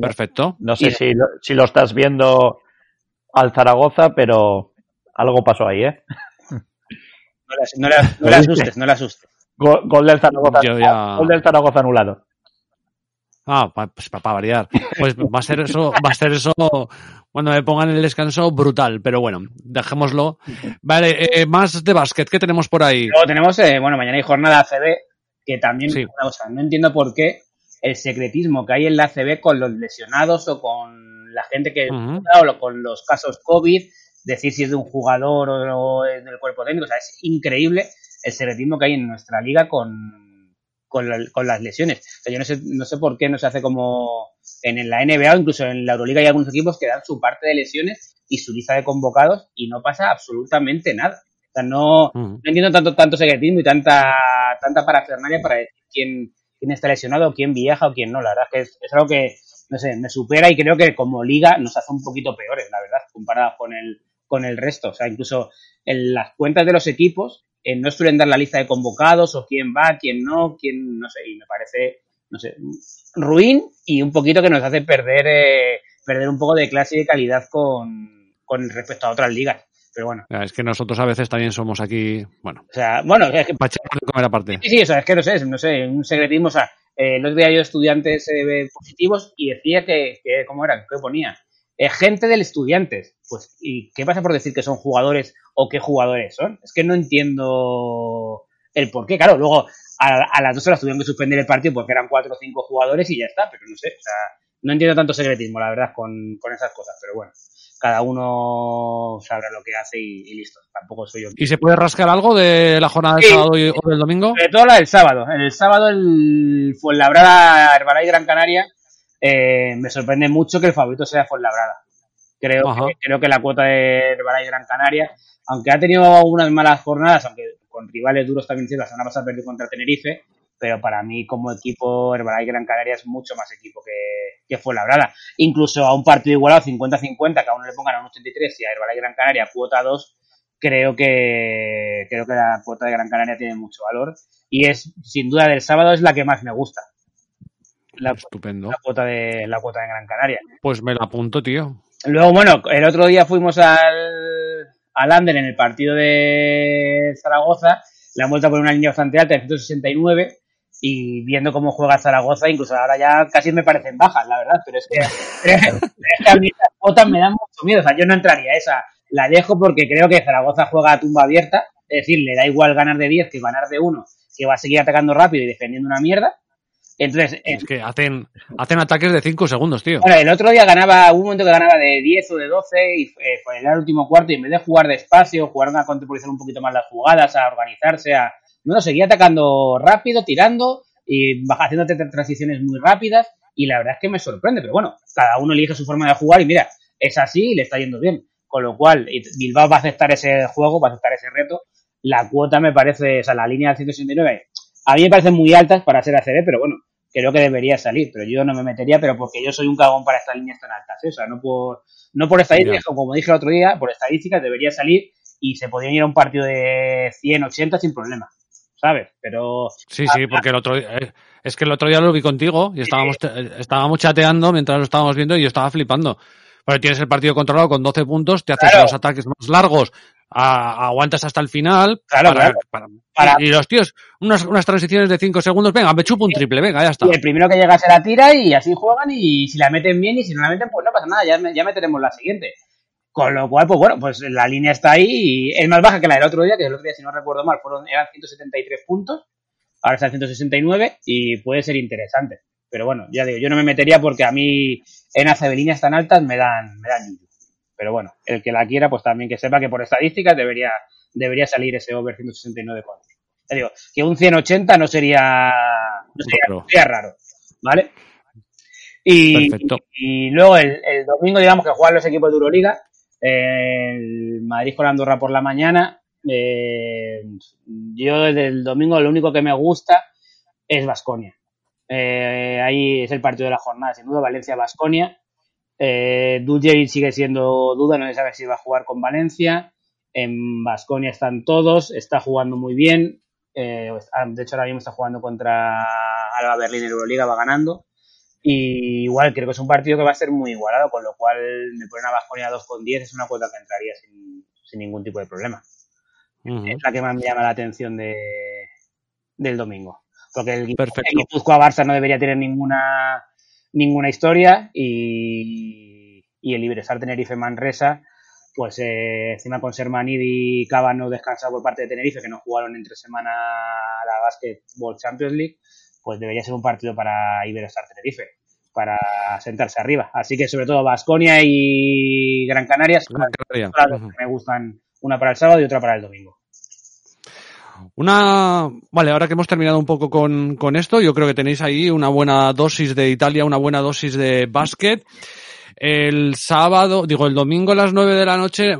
A: Perfecto.
B: No sé
C: Y-
B: si lo, si lo estás viendo al Zaragoza, pero algo pasó ahí, ¿eh?
C: No le, no le- asustes, no le asustes.
B: Gol, gol del Zaragoza.
A: Yo ya-
B: Gol del Zaragoza anulado.
A: Ah, pa- pues para variar. Pues va a ser eso, va a ser eso cuando me pongan el descanso brutal, pero bueno, dejémoslo. Vale, eh, más de básquet, ¿qué tenemos por ahí?
C: Luego tenemos, eh, bueno, mañana hay jornada ACB, que también,
A: Sí.
C: una cosa, no entiendo por qué el secretismo que hay en la ACB con los lesionados o con la gente que o lo- con los casos COVID, decir si es de un jugador o, es del cuerpo técnico, o sea, es increíble el secretismo que hay en nuestra liga con, con, la- con las lesiones. O sea, yo no sé, no sé por qué no se hace como en la NBA o incluso en la Euroliga hay algunos equipos que dan su parte de lesiones y su lista de convocados y no pasa absolutamente nada. O sea, no, no entiendo tanto, tanto secretismo y tanta, tanta parafernalia para decir quién, quién está lesionado, quién viaja o quién no. La verdad es que es, es algo que, no sé, me supera y creo que como liga nos hace un poquito peores, la verdad, comparadas con el, con el resto. O sea, incluso en las cuentas de los equipos eh, no suelen dar la lista de convocados o quién va, quién no, quién, no sé, y me parece, no sé, ruin y un poquito que nos hace perder, eh, perder un poco de clase y de calidad con, con respecto a otras ligas. Pero bueno,
A: Es que nosotros a veces también somos aquí, bueno,
C: o sea, bueno, es que
A: para comer aparte.
C: Sí, sí, o sea, es que no sé, no sé, un secretismo, o sea, eh, el otro día yo estudiantes eh, positivos y decía que, ¿cómo era? ¿Qué ponía? Eh, gente del estudiantes. Pues, ¿y qué pasa por decir que son jugadores o qué jugadores son? Es que no entiendo el por qué. Claro, luego a, a las dos horas tuvieron que suspender el partido porque eran cuatro o cinco jugadores y ya está, pero no sé, o sea, no entiendo tanto secretismo, la verdad, con, con esas cosas, pero bueno, cada uno sabrá lo que hace y, y listo. Tampoco soy yo.
A: ¿Y se puede rascar algo de la jornada del
C: Sí.
A: sábado y- o del domingo?
C: Sobre todo la del sábado. El sábado el Fuenlabrada, Herbalay Gran Canaria, eh, me sorprende mucho que el favorito sea Fuenlabrada. Creo
A: Ajá.
C: que, creo que la cuota de Herbalay Gran Canaria, aunque ha tenido unas malas jornadas, aunque con rivales duros también, sí, la semana pasada perdió contra Tenerife, pero para mí como equipo Herbalay Gran Canaria es mucho más equipo que, que Fuenlabrada. Incluso a un partido igualado 50-50, que a uno le pongan a un 83 y a Herbalay Gran Canaria cuota 2, creo que creo que la cuota de Gran Canaria tiene mucho valor y es sin duda del sábado es la que más me gusta la,
A: Estupendo.
C: la cuota de la cuota de Gran Canaria
A: Pues me la apunto, tío.
C: luego bueno el otro día fuimos al al Ander en el partido de Zaragoza le han vuelto a poner una línea bastante alta de 169 y viendo cómo juega Zaragoza incluso ahora ya casi me parecen bajas la verdad pero es que, es que a mí estas cuotas me dan mucho miedo o sea yo no entraría a esa la dejo porque creo que Zaragoza juega a tumba abierta, es decir, le da igual ganar de 10 que ganar de 1, que va a seguir atacando rápido y defendiendo una mierda. Entonces, eh,
A: Es que hacen, hacen ataques de 5 segundos, tío.
C: bueno, el otro día ganaba, hubo un momento que ganaba de 10 o de 12 y eh, fue en el último cuarto y en vez de jugar despacio, jugaron a contemporizar un poquito más las jugadas, a organizarse, a... No, seguía atacando rápido, tirando y haciéndote tra- transiciones muy rápidas y la verdad es que me sorprende, pero bueno, cada uno elige su forma de jugar y mira, es así y le está yendo bien. Con lo cual, y Bilbao va a aceptar ese juego, va a aceptar ese reto. La cuota me parece, o sea, la línea del 169, a mí me parecen muy altas para ser ACB, pero bueno, creo que debería salir, pero yo no me metería, pero porque yo soy un cagón para estas líneas tan altas, ¿eh? o sea, no por, no por estadísticas,
A: Ya.
C: como dije el otro día, por estadísticas debería salir y se podrían ir a un partido de 100, 80 sin problema, ¿sabes? Pero
A: Sí, sí, porque el otro día, eh, es que el otro día lo vi contigo y estábamos, eh, estábamos chateando mientras lo estábamos viendo y yo estaba flipando. Porque tienes el partido controlado con 12 puntos, te haces
C: Claro.
A: los ataques más largos, a- aguantas hasta el final.
C: Claro,
A: para-
C: claro.
A: para-
C: Para-
A: y, los tíos, unas, unas transiciones de 5 segundos, venga, me chupo un triple, venga, ya está.
C: y el primero que llega se la tira y así juegan y si la meten bien y si no la meten pues no pasa nada, ya, ya meteremos la siguiente. Con lo cual, pues bueno, pues la línea está ahí y es más baja que la del otro día, que el otro día, si no recuerdo mal, fueron, eran 173 puntos, ahora está en 169 y puede ser interesante. Pero bueno, ya digo, yo no me metería porque a mí en ACB líneas tan altas me dan, me dan. Pero bueno, el que la quiera, pues también que sepa que por estadísticas debería, debería salir ese over 169 con. Ya digo, que un 180 no sería sería,
A: Claro.
C: sería raro, ¿vale? Y, y luego el, el domingo, digamos que juegan los equipos de Euroliga, el Madrid con Andorra por la mañana. eh, yo desde el domingo lo único que me gusta es Vasconia. ahí es el partido de la jornada, sin duda, Valencia-Vasconia. Eh, sigue siendo duda, no se sabe si va a jugar con Valencia. En Vasconia están todos, está jugando muy bien. Eh, de hecho, ahora mismo está jugando contra Alba Berlín en Euroliga, va ganando. Y igual creo que es un partido que va a ser muy igualado, con lo cual me ponen a Vasconia 2 con 10, es una cuota que entraría sin, sin ningún tipo de problema. Es la que más me llama la atención de, del domingo. Porque el
A: Perfecto.
C: el Guipúzcoa Barça no debería tener ninguna ninguna historia y, y el Libresar Tenerife Manresa, pues eh, encima con Sermanidi y Cava no descansado por parte de Tenerife, que no jugaron entre semana la Basketball Champions League, pues debería ser un partido para Iberostar Tenerife, para sentarse arriba. Así que sobre todo Vasconia y Gran Canaria son
A: Gran
C: las
A: Canaria.
C: las dos
A: Ujú.
C: que me gustan, una para el sábado y otra para el domingo.
A: Una, vale, ahora que hemos terminado un poco con, con esto, yo creo que tenéis ahí una buena dosis de Italia, una buena dosis de básquet. El sábado, digo, el domingo a las 9 de la noche,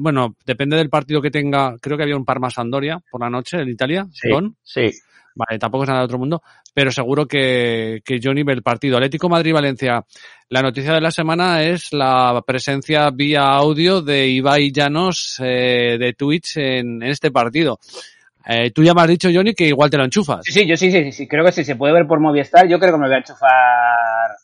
A: bueno, depende del partido que tenga, creo que había un Parma Sandoria por la noche en Italia,
B: Sí, sí.
A: Vale, tampoco es nada de otro mundo, pero seguro que, que Johnny ve el partido. Atlético Madrid-Valencia. La noticia de la semana es la presencia vía audio de Ibai Llanos eh, de Twitch en, en este partido. Eh, tú ya me has dicho, Johnny, que igual te lo enchufas.
C: Sí, sí, yo sí, sí, sí, creo que sí, se puede ver por Movistar, yo creo que me voy a enchufar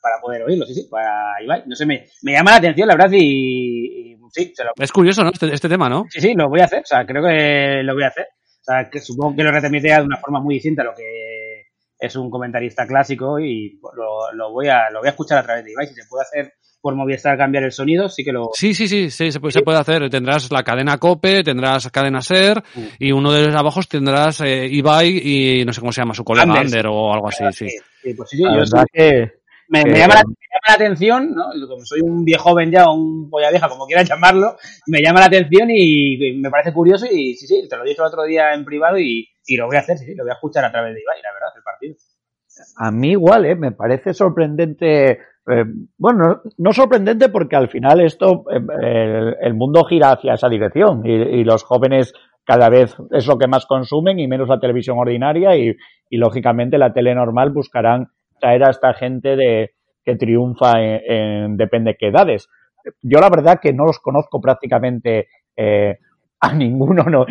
C: para poder oírlo, sí, sí, para Ibai. No sé, me, me llama la atención, la verdad, y, y sí, se lo,
A: Es curioso, ¿no? Este, este tema, ¿no?
C: sí, sí, lo voy a hacer, o sea, creo que lo voy a hacer. O sea, que supongo que lo retransmitirá de una forma muy distinta a lo que es un comentarista clásico y lo, lo voy a lo voy a escuchar a través de Ibai. Si se puede hacer por Movistar cambiar el sonido, sí que lo...
A: Sí, sí, sí, sí, se puede, se puede hacer. Tendrás la cadena COPE, tendrás cadena SER y uno de los abajo tendrás eh, Ibai y no sé cómo se llama, su colega
C: Anders.
A: Ander o algo así, sí.
C: Sí, pues sí, sí,
B: La
C: yo
B: verdad
C: sí-
B: que
C: me, me llama la, me llama la atención, ¿no? Como soy un viejo joven ya o un polla vieja, como quieras llamarlo, me llama la atención y, y me parece curioso y sí, sí, te lo dije el otro día en privado y, y lo voy a hacer, sí, sí, lo voy a escuchar a través de Ibai, la verdad, el partido.
B: A mí igual, ¿eh? me parece sorprendente. eh, bueno, no, no sorprendente porque al final esto, eh, el, el mundo gira hacia esa dirección y, y los jóvenes cada vez es lo que más consumen y menos la televisión ordinaria y, y lógicamente la tele normal buscarán traer a esta gente de que triunfa en, en depende qué edades. Yo la verdad que no los conozco prácticamente eh, a ninguno, no.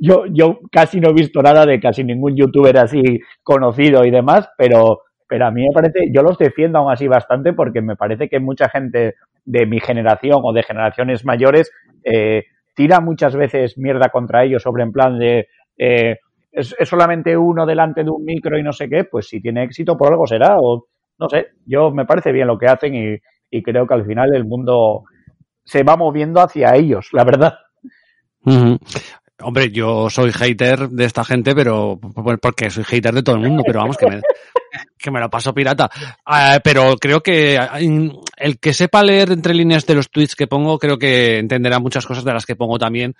B: Yo, yo casi no he visto nada de casi ningún youtuber así conocido y demás, pero, pero a mí me parece, yo los defiendo aún así bastante porque me parece que mucha gente de mi generación o de generaciones mayores eh, tira muchas veces mierda contra ellos sobre en plan de eh, es, solamente uno delante de un micro y no sé qué, pues si tiene éxito por algo será o no sé, yo me parece bien lo que hacen y, creo que al final el mundo se va moviendo hacia ellos, la verdad.
A: Hombre, yo soy hater de esta gente, pero bueno, porque soy hater de todo el mundo, pero vamos que me, que me lo paso pirata. Ah, pero creo que el que sepa leer entre líneas de los tweets que pongo, creo que entenderá muchas cosas de las que pongo también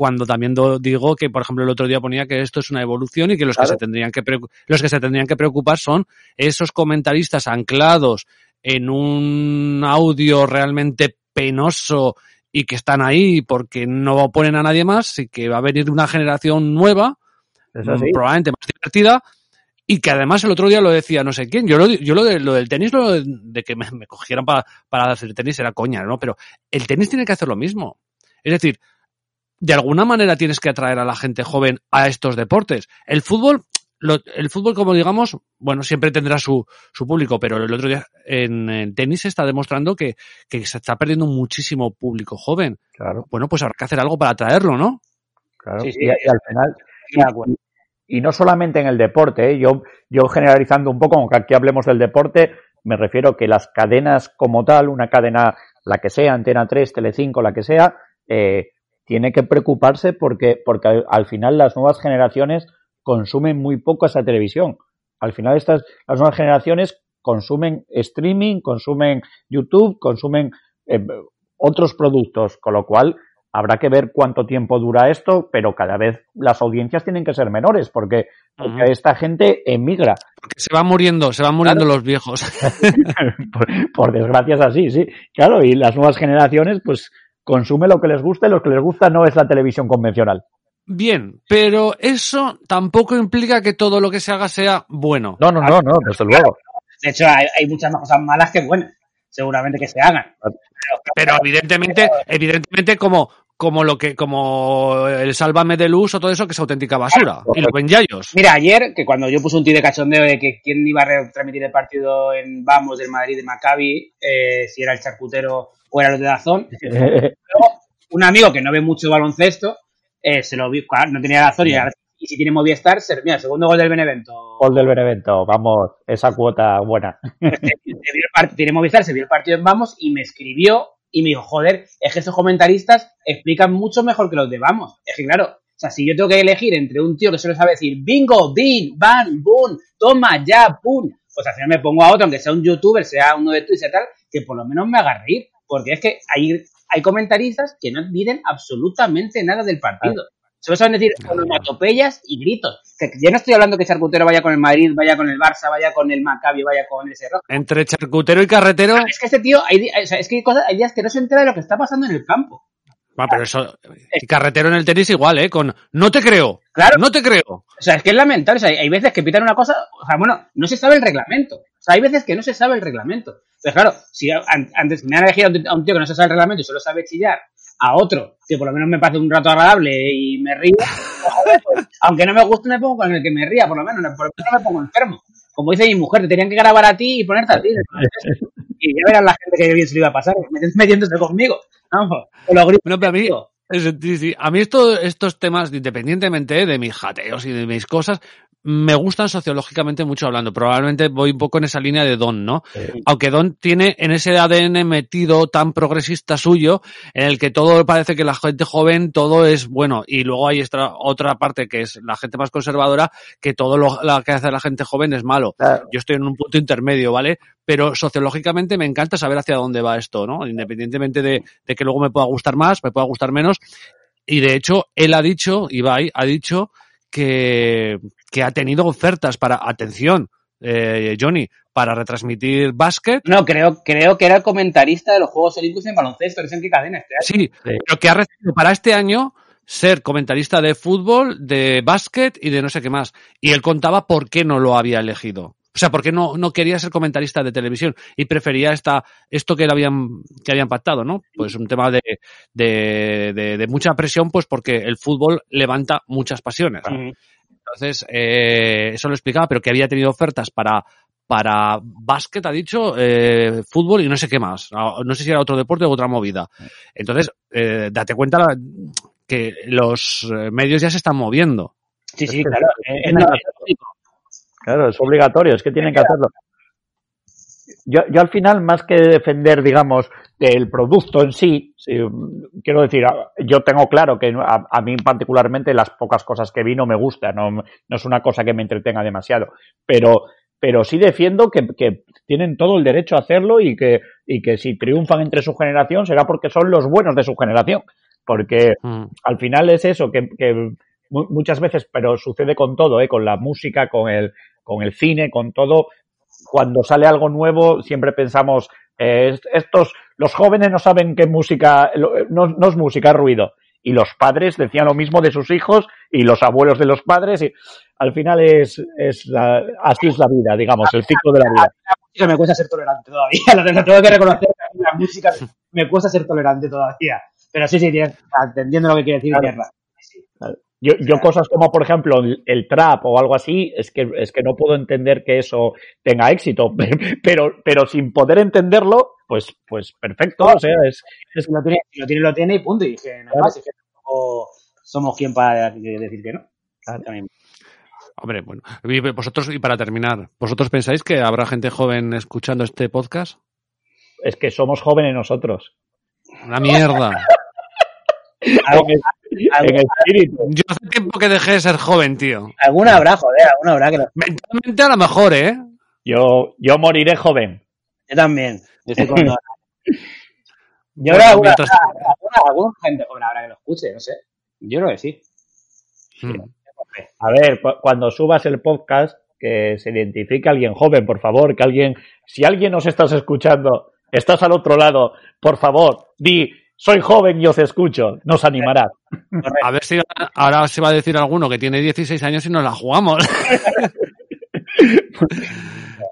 A: cuando también digo que, por ejemplo, el otro día ponía que esto es una evolución y que los que se tendrían que los que se tendrían que preocupar son esos comentaristas anclados en un audio realmente penoso y que están ahí porque no ponen a nadie más y que va a venir una generación nueva, mm, probablemente más divertida y que además el otro día lo decía no sé quién. Yo lo, yo lo, de- lo del tenis, lo de, de que me, me cogieran para, para hacer tenis era coña, ¿no? Pero el tenis tiene que hacer lo mismo. Es decir, de alguna manera tienes que atraer a la gente joven a estos deportes. El fútbol, lo- el fútbol, como digamos, bueno, siempre tendrá su, su público, pero el otro día en el tenis se está demostrando que, que se está perdiendo muchísimo público joven.
B: Claro,
A: Bueno, pues habrá que hacer algo para atraerlo, ¿no?
B: claro.
C: Sí, sí.
B: y, y al final, y no solamente en el deporte, ¿eh? yo, yo generalizando un poco, aunque aquí hablemos del deporte, me refiero que las cadenas como tal, una cadena, la que sea, Antena 3, Telecinco, la que sea, eh, tiene que preocuparse porque, porque al, al final las nuevas generaciones consumen muy poco esa televisión. Al final estas, las nuevas generaciones consumen streaming, consumen YouTube, consumen eh, otros productos, con lo cual Habrá que ver cuánto tiempo dura esto, pero cada vez las audiencias tienen que ser menores, porque, porque esta gente emigra.
A: Porque se van muriendo, se van muriendo los viejos.
B: por, por desgracia es así, sí. Claro, y las nuevas generaciones, pues, consume lo que les gusta y lo que les gusta no es la televisión convencional.
A: Bien, pero eso tampoco implica que todo lo que se haga sea bueno.
B: No, no, no, no, desde luego.
C: De hecho, hay, hay muchas más cosas malas que buenas, seguramente que se hagan.
A: Pero evidentemente, evidentemente como, como lo que, como el sálvame de luz o todo eso que es auténtica basura. Y lo ven yayos.
C: Mira, ayer, que cuando yo puse un tío de cachondeo de que quién iba a retransmitir el partido en Vamos del Madrid de Maccabi, eh, si era el charcutero o era los de Dazón, un amigo que no ve mucho baloncesto, eh, se lo vi, claro, no tenía Dazón y, ahora- y si tiene Movistar, se, mira, segundo gol del Benevento.
B: Gol del Benevento, vamos, esa cuota buena.
C: se vio el tiene Movistar, se vio el partido en Vamos y me escribió y me dijo, joder, es que estos comentaristas explican mucho mejor que los de Vamos. Es que claro, o sea, si yo tengo que elegir entre un tío que solo sabe decir bingo, bin, ban, boom, toma, ya, pum, pues al final me pongo a otro, aunque sea un youtuber, sea uno de Twitch y tal, que por lo menos me haga reír. Porque es que hay, hay comentaristas que no dicen absolutamente nada del partido. Solo saben decir onomatopeyas y gritos. Que ya no estoy hablando que Charcutero vaya con el Madrid, vaya con el Barça, vaya con el Maccabi, vaya con el Serra.
A: Entre charcutero y carretero.
C: Es que este tío, hay, o sea, es que hay, cosas, hay días que no se entera de lo que está pasando en el campo.
A: Ah, pero eso. Y carretero en el tenis igual, ¿eh? Con no te creo.
C: Claro.
A: No te creo.
C: O sea, es que es lamentable. O sea, hay, veces que pitan una cosa, o sea, bueno, no se sabe el reglamento. O sea, hay veces que no se sabe el reglamento. Entonces, claro, si an- antes me han elegido a un tío que no se sabe el reglamento y solo sabe chillar, a otro que por lo menos me parece un rato agradable y me río, aunque no me guste, me pongo con el que me ría, por lo menos, por lo menos no me pongo enfermo. Como dice mi mujer, te tenían que grabar a ti y ponerte a ti. Y ya verán la gente que bien se lo iba a pasar, metiéndose conmigo. Vamos, con los gritos.
A: Pero a mí. A mí esto, estos temas, independientemente de mis jateos y de mis cosas, me gustan sociológicamente mucho hablando. Probablemente voy un poco en esa línea de Don, ¿no? Aunque Don tiene en ese ADN metido tan progresista suyo, en el que todo parece que la gente joven, todo es bueno. Y luego hay esta otra parte que es la gente más conservadora, que todo lo, que hace la gente joven es malo.
B: Claro.
A: Yo estoy en un punto intermedio, ¿vale? Pero sociológicamente me encanta saber hacia dónde va esto, ¿no? Independientemente de, de que luego me pueda gustar más, me pueda gustar menos. Y de hecho, él ha dicho, Ibai, ha dicho que, que ha tenido ofertas para, atención, eh, Johnny, para retransmitir básquet.
C: No, creo, creo que era el comentarista de los Juegos Olímpicos en baloncesto. No sé en qué cadena este año.
A: Sí, pero que ha recibido para este año ser comentarista de fútbol, de básquet y de no sé qué más. Y él contaba por qué no lo había elegido. O sea, por qué no, no quería ser comentarista de televisión y prefería esta, esto que, le habían, que habían pactado, ¿no? Pues un tema de, de, de, de mucha presión, pues porque el fútbol levanta muchas pasiones.
C: Ujú.
A: Entonces, eh, eso lo explicaba, pero que había tenido ofertas para, para básquet, ha dicho, eh, fútbol y no sé qué más. No no sé si era otro deporte o otra movida. Entonces, eh, date cuenta la- que los eh, medios ya se están moviendo.
C: Sí, sí, claro. Es.
B: Claro, es obligatorio, es que tienen que hacerlo. Yo, yo al final, más que defender, digamos, el producto en sí, quiero decir, yo tengo claro que a, a mí particularmente las pocas cosas que vi no me gustan, no, no es una cosa que me entretenga demasiado, pero, pero sí defiendo que, que tienen todo el derecho a hacerlo y que, y que si triunfan entre su generación será porque son los buenos de su generación, porque
A: Mm.
B: al final es eso, que, que mu- muchas veces, pero sucede con todo, ¿eh? con la música, con el, con el cine, con todo. Cuando sale algo nuevo, siempre pensamos, eh, est- estos, los jóvenes no saben qué música, lo- no, no es música, es ruido. Y los padres decían lo mismo de sus hijos y los abuelos de los padres y al final es, es la- así es la vida, digamos, el ciclo de la vida.
C: música me cuesta ser tolerante todavía. Lo, tengo que reconocer. La música me cuesta ser tolerante todavía. Pero sí, sí, entendiendo lo que quiere decir.
B: Claro. Yo, yo cosas como, por ejemplo, el, el trap o algo así, es que, es que no puedo entender que eso tenga éxito, pero, pero sin poder entenderlo, pues, pues perfecto, o sea, es, es
C: Si lo tiene, lo tiene, lo tiene y punto. Y que nada
B: Claro.
C: más. Y que tampoco somos quien para decir que no. También.
A: Hombre, bueno. Y vosotros, y para terminar, ¿vosotros pensáis que habrá gente joven escuchando este podcast?
B: es que somos jóvenes nosotros.
A: Una mierda.
B: En espíritu.
A: Yo hace tiempo que dejé de ser joven, tío.
C: Alguna habrá, joder, alguna habrá que no.
A: Mentalmente a lo mejor, ¿eh?
B: Yo, yo moriré joven.
C: Yo también. Yo estoy con- Yo
A: Bueno,
C: creo que alguna,
A: mientras-
C: alguna, alguna gente joven habrá que lo escuche, no sé. Yo creo que sí.
A: Mm.
B: A ver, cu- cuando subas el podcast, que se identifique alguien joven, por favor, que alguien, si alguien nos estás escuchando, estás al otro lado, por favor, di, soy joven y os escucho, nos animará.
A: A ver si ahora se va a decir alguno que tiene 16 años y nos la jugamos.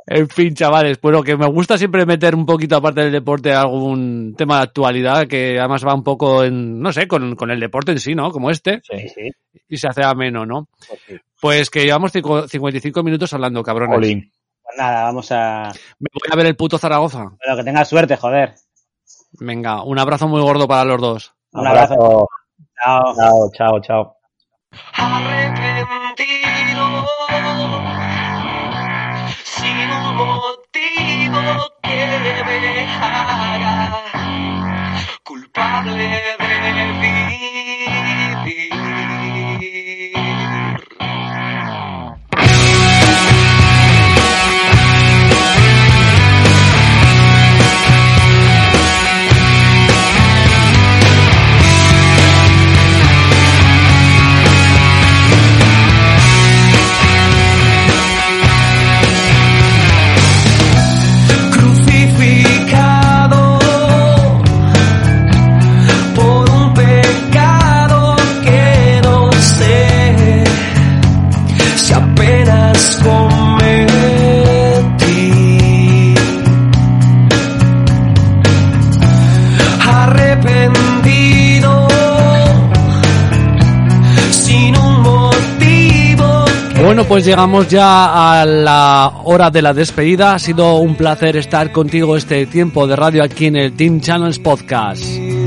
A: en fin, chavales, bueno, que me gusta siempre meter un poquito aparte del deporte algún tema de actualidad que además va un poco en, no sé, con, con el deporte en sí, ¿no? Como este,
B: Sí, sí.
A: y se hace ameno, ¿no? Pues que llevamos cinco- 55 minutos hablando, cabrones.
B: Jolín.
C: Pues nada, vamos a.
A: Me voy a ver el puto Zaragoza.
C: Bueno, que tengas suerte, joder.
A: Venga, un abrazo muy gordo para los dos.
C: Un abrazo. Chao.
B: Chao, chao, chao.
D: arrepentido sin un motivo que me haga culpable de vivir.
A: Bueno, pues llegamos ya a la hora de la despedida. Ha sido un placer estar contigo este tiempo de radio aquí en el Team Channels Podcast.
D: Le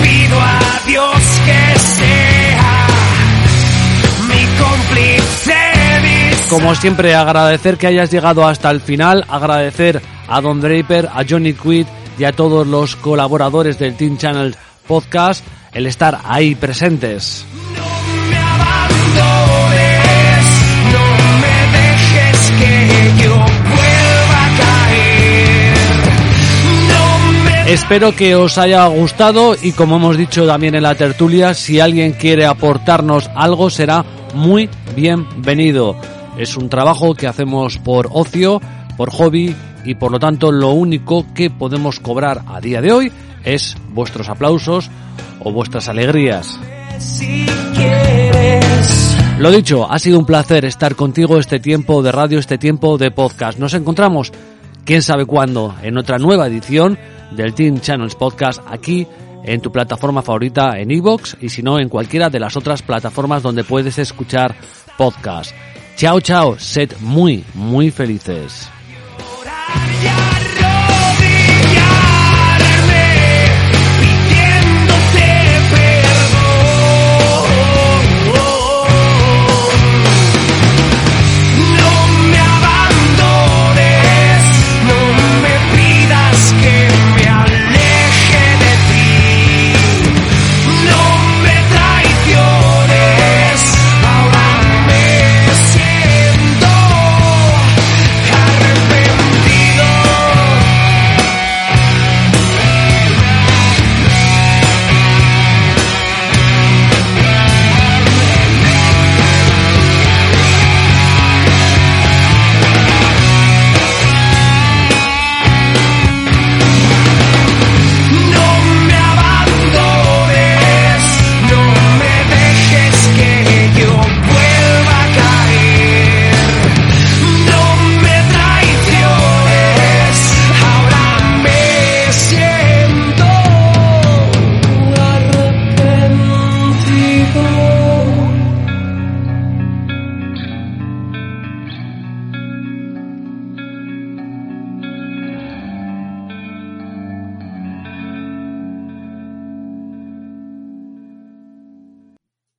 D: pido a Dios que sea mi cómplice.
A: Como siempre, agradecer que hayas llegado hasta el final, agradecer a Don Draper, a Johnny Quid y a todos los colaboradores del Team Channel Podcast el estar ahí presentes. Espero que os haya gustado y como hemos dicho también en la tertulia, si alguien quiere aportarnos algo será muy bienvenido. Es un trabajo que hacemos por ocio, por hobby y por lo tanto lo único que podemos cobrar a día de hoy es vuestros aplausos o vuestras alegrías. Lo dicho, ha sido un placer estar contigo este tiempo de radio, este tiempo de podcast. Nos encontramos, quién sabe cuándo, en otra nueva edición del Team Channels Podcast aquí en tu plataforma favorita en iVoox y si no en cualquiera de las otras plataformas donde puedes escuchar podcast. Chao, chao, sed muy, muy felices.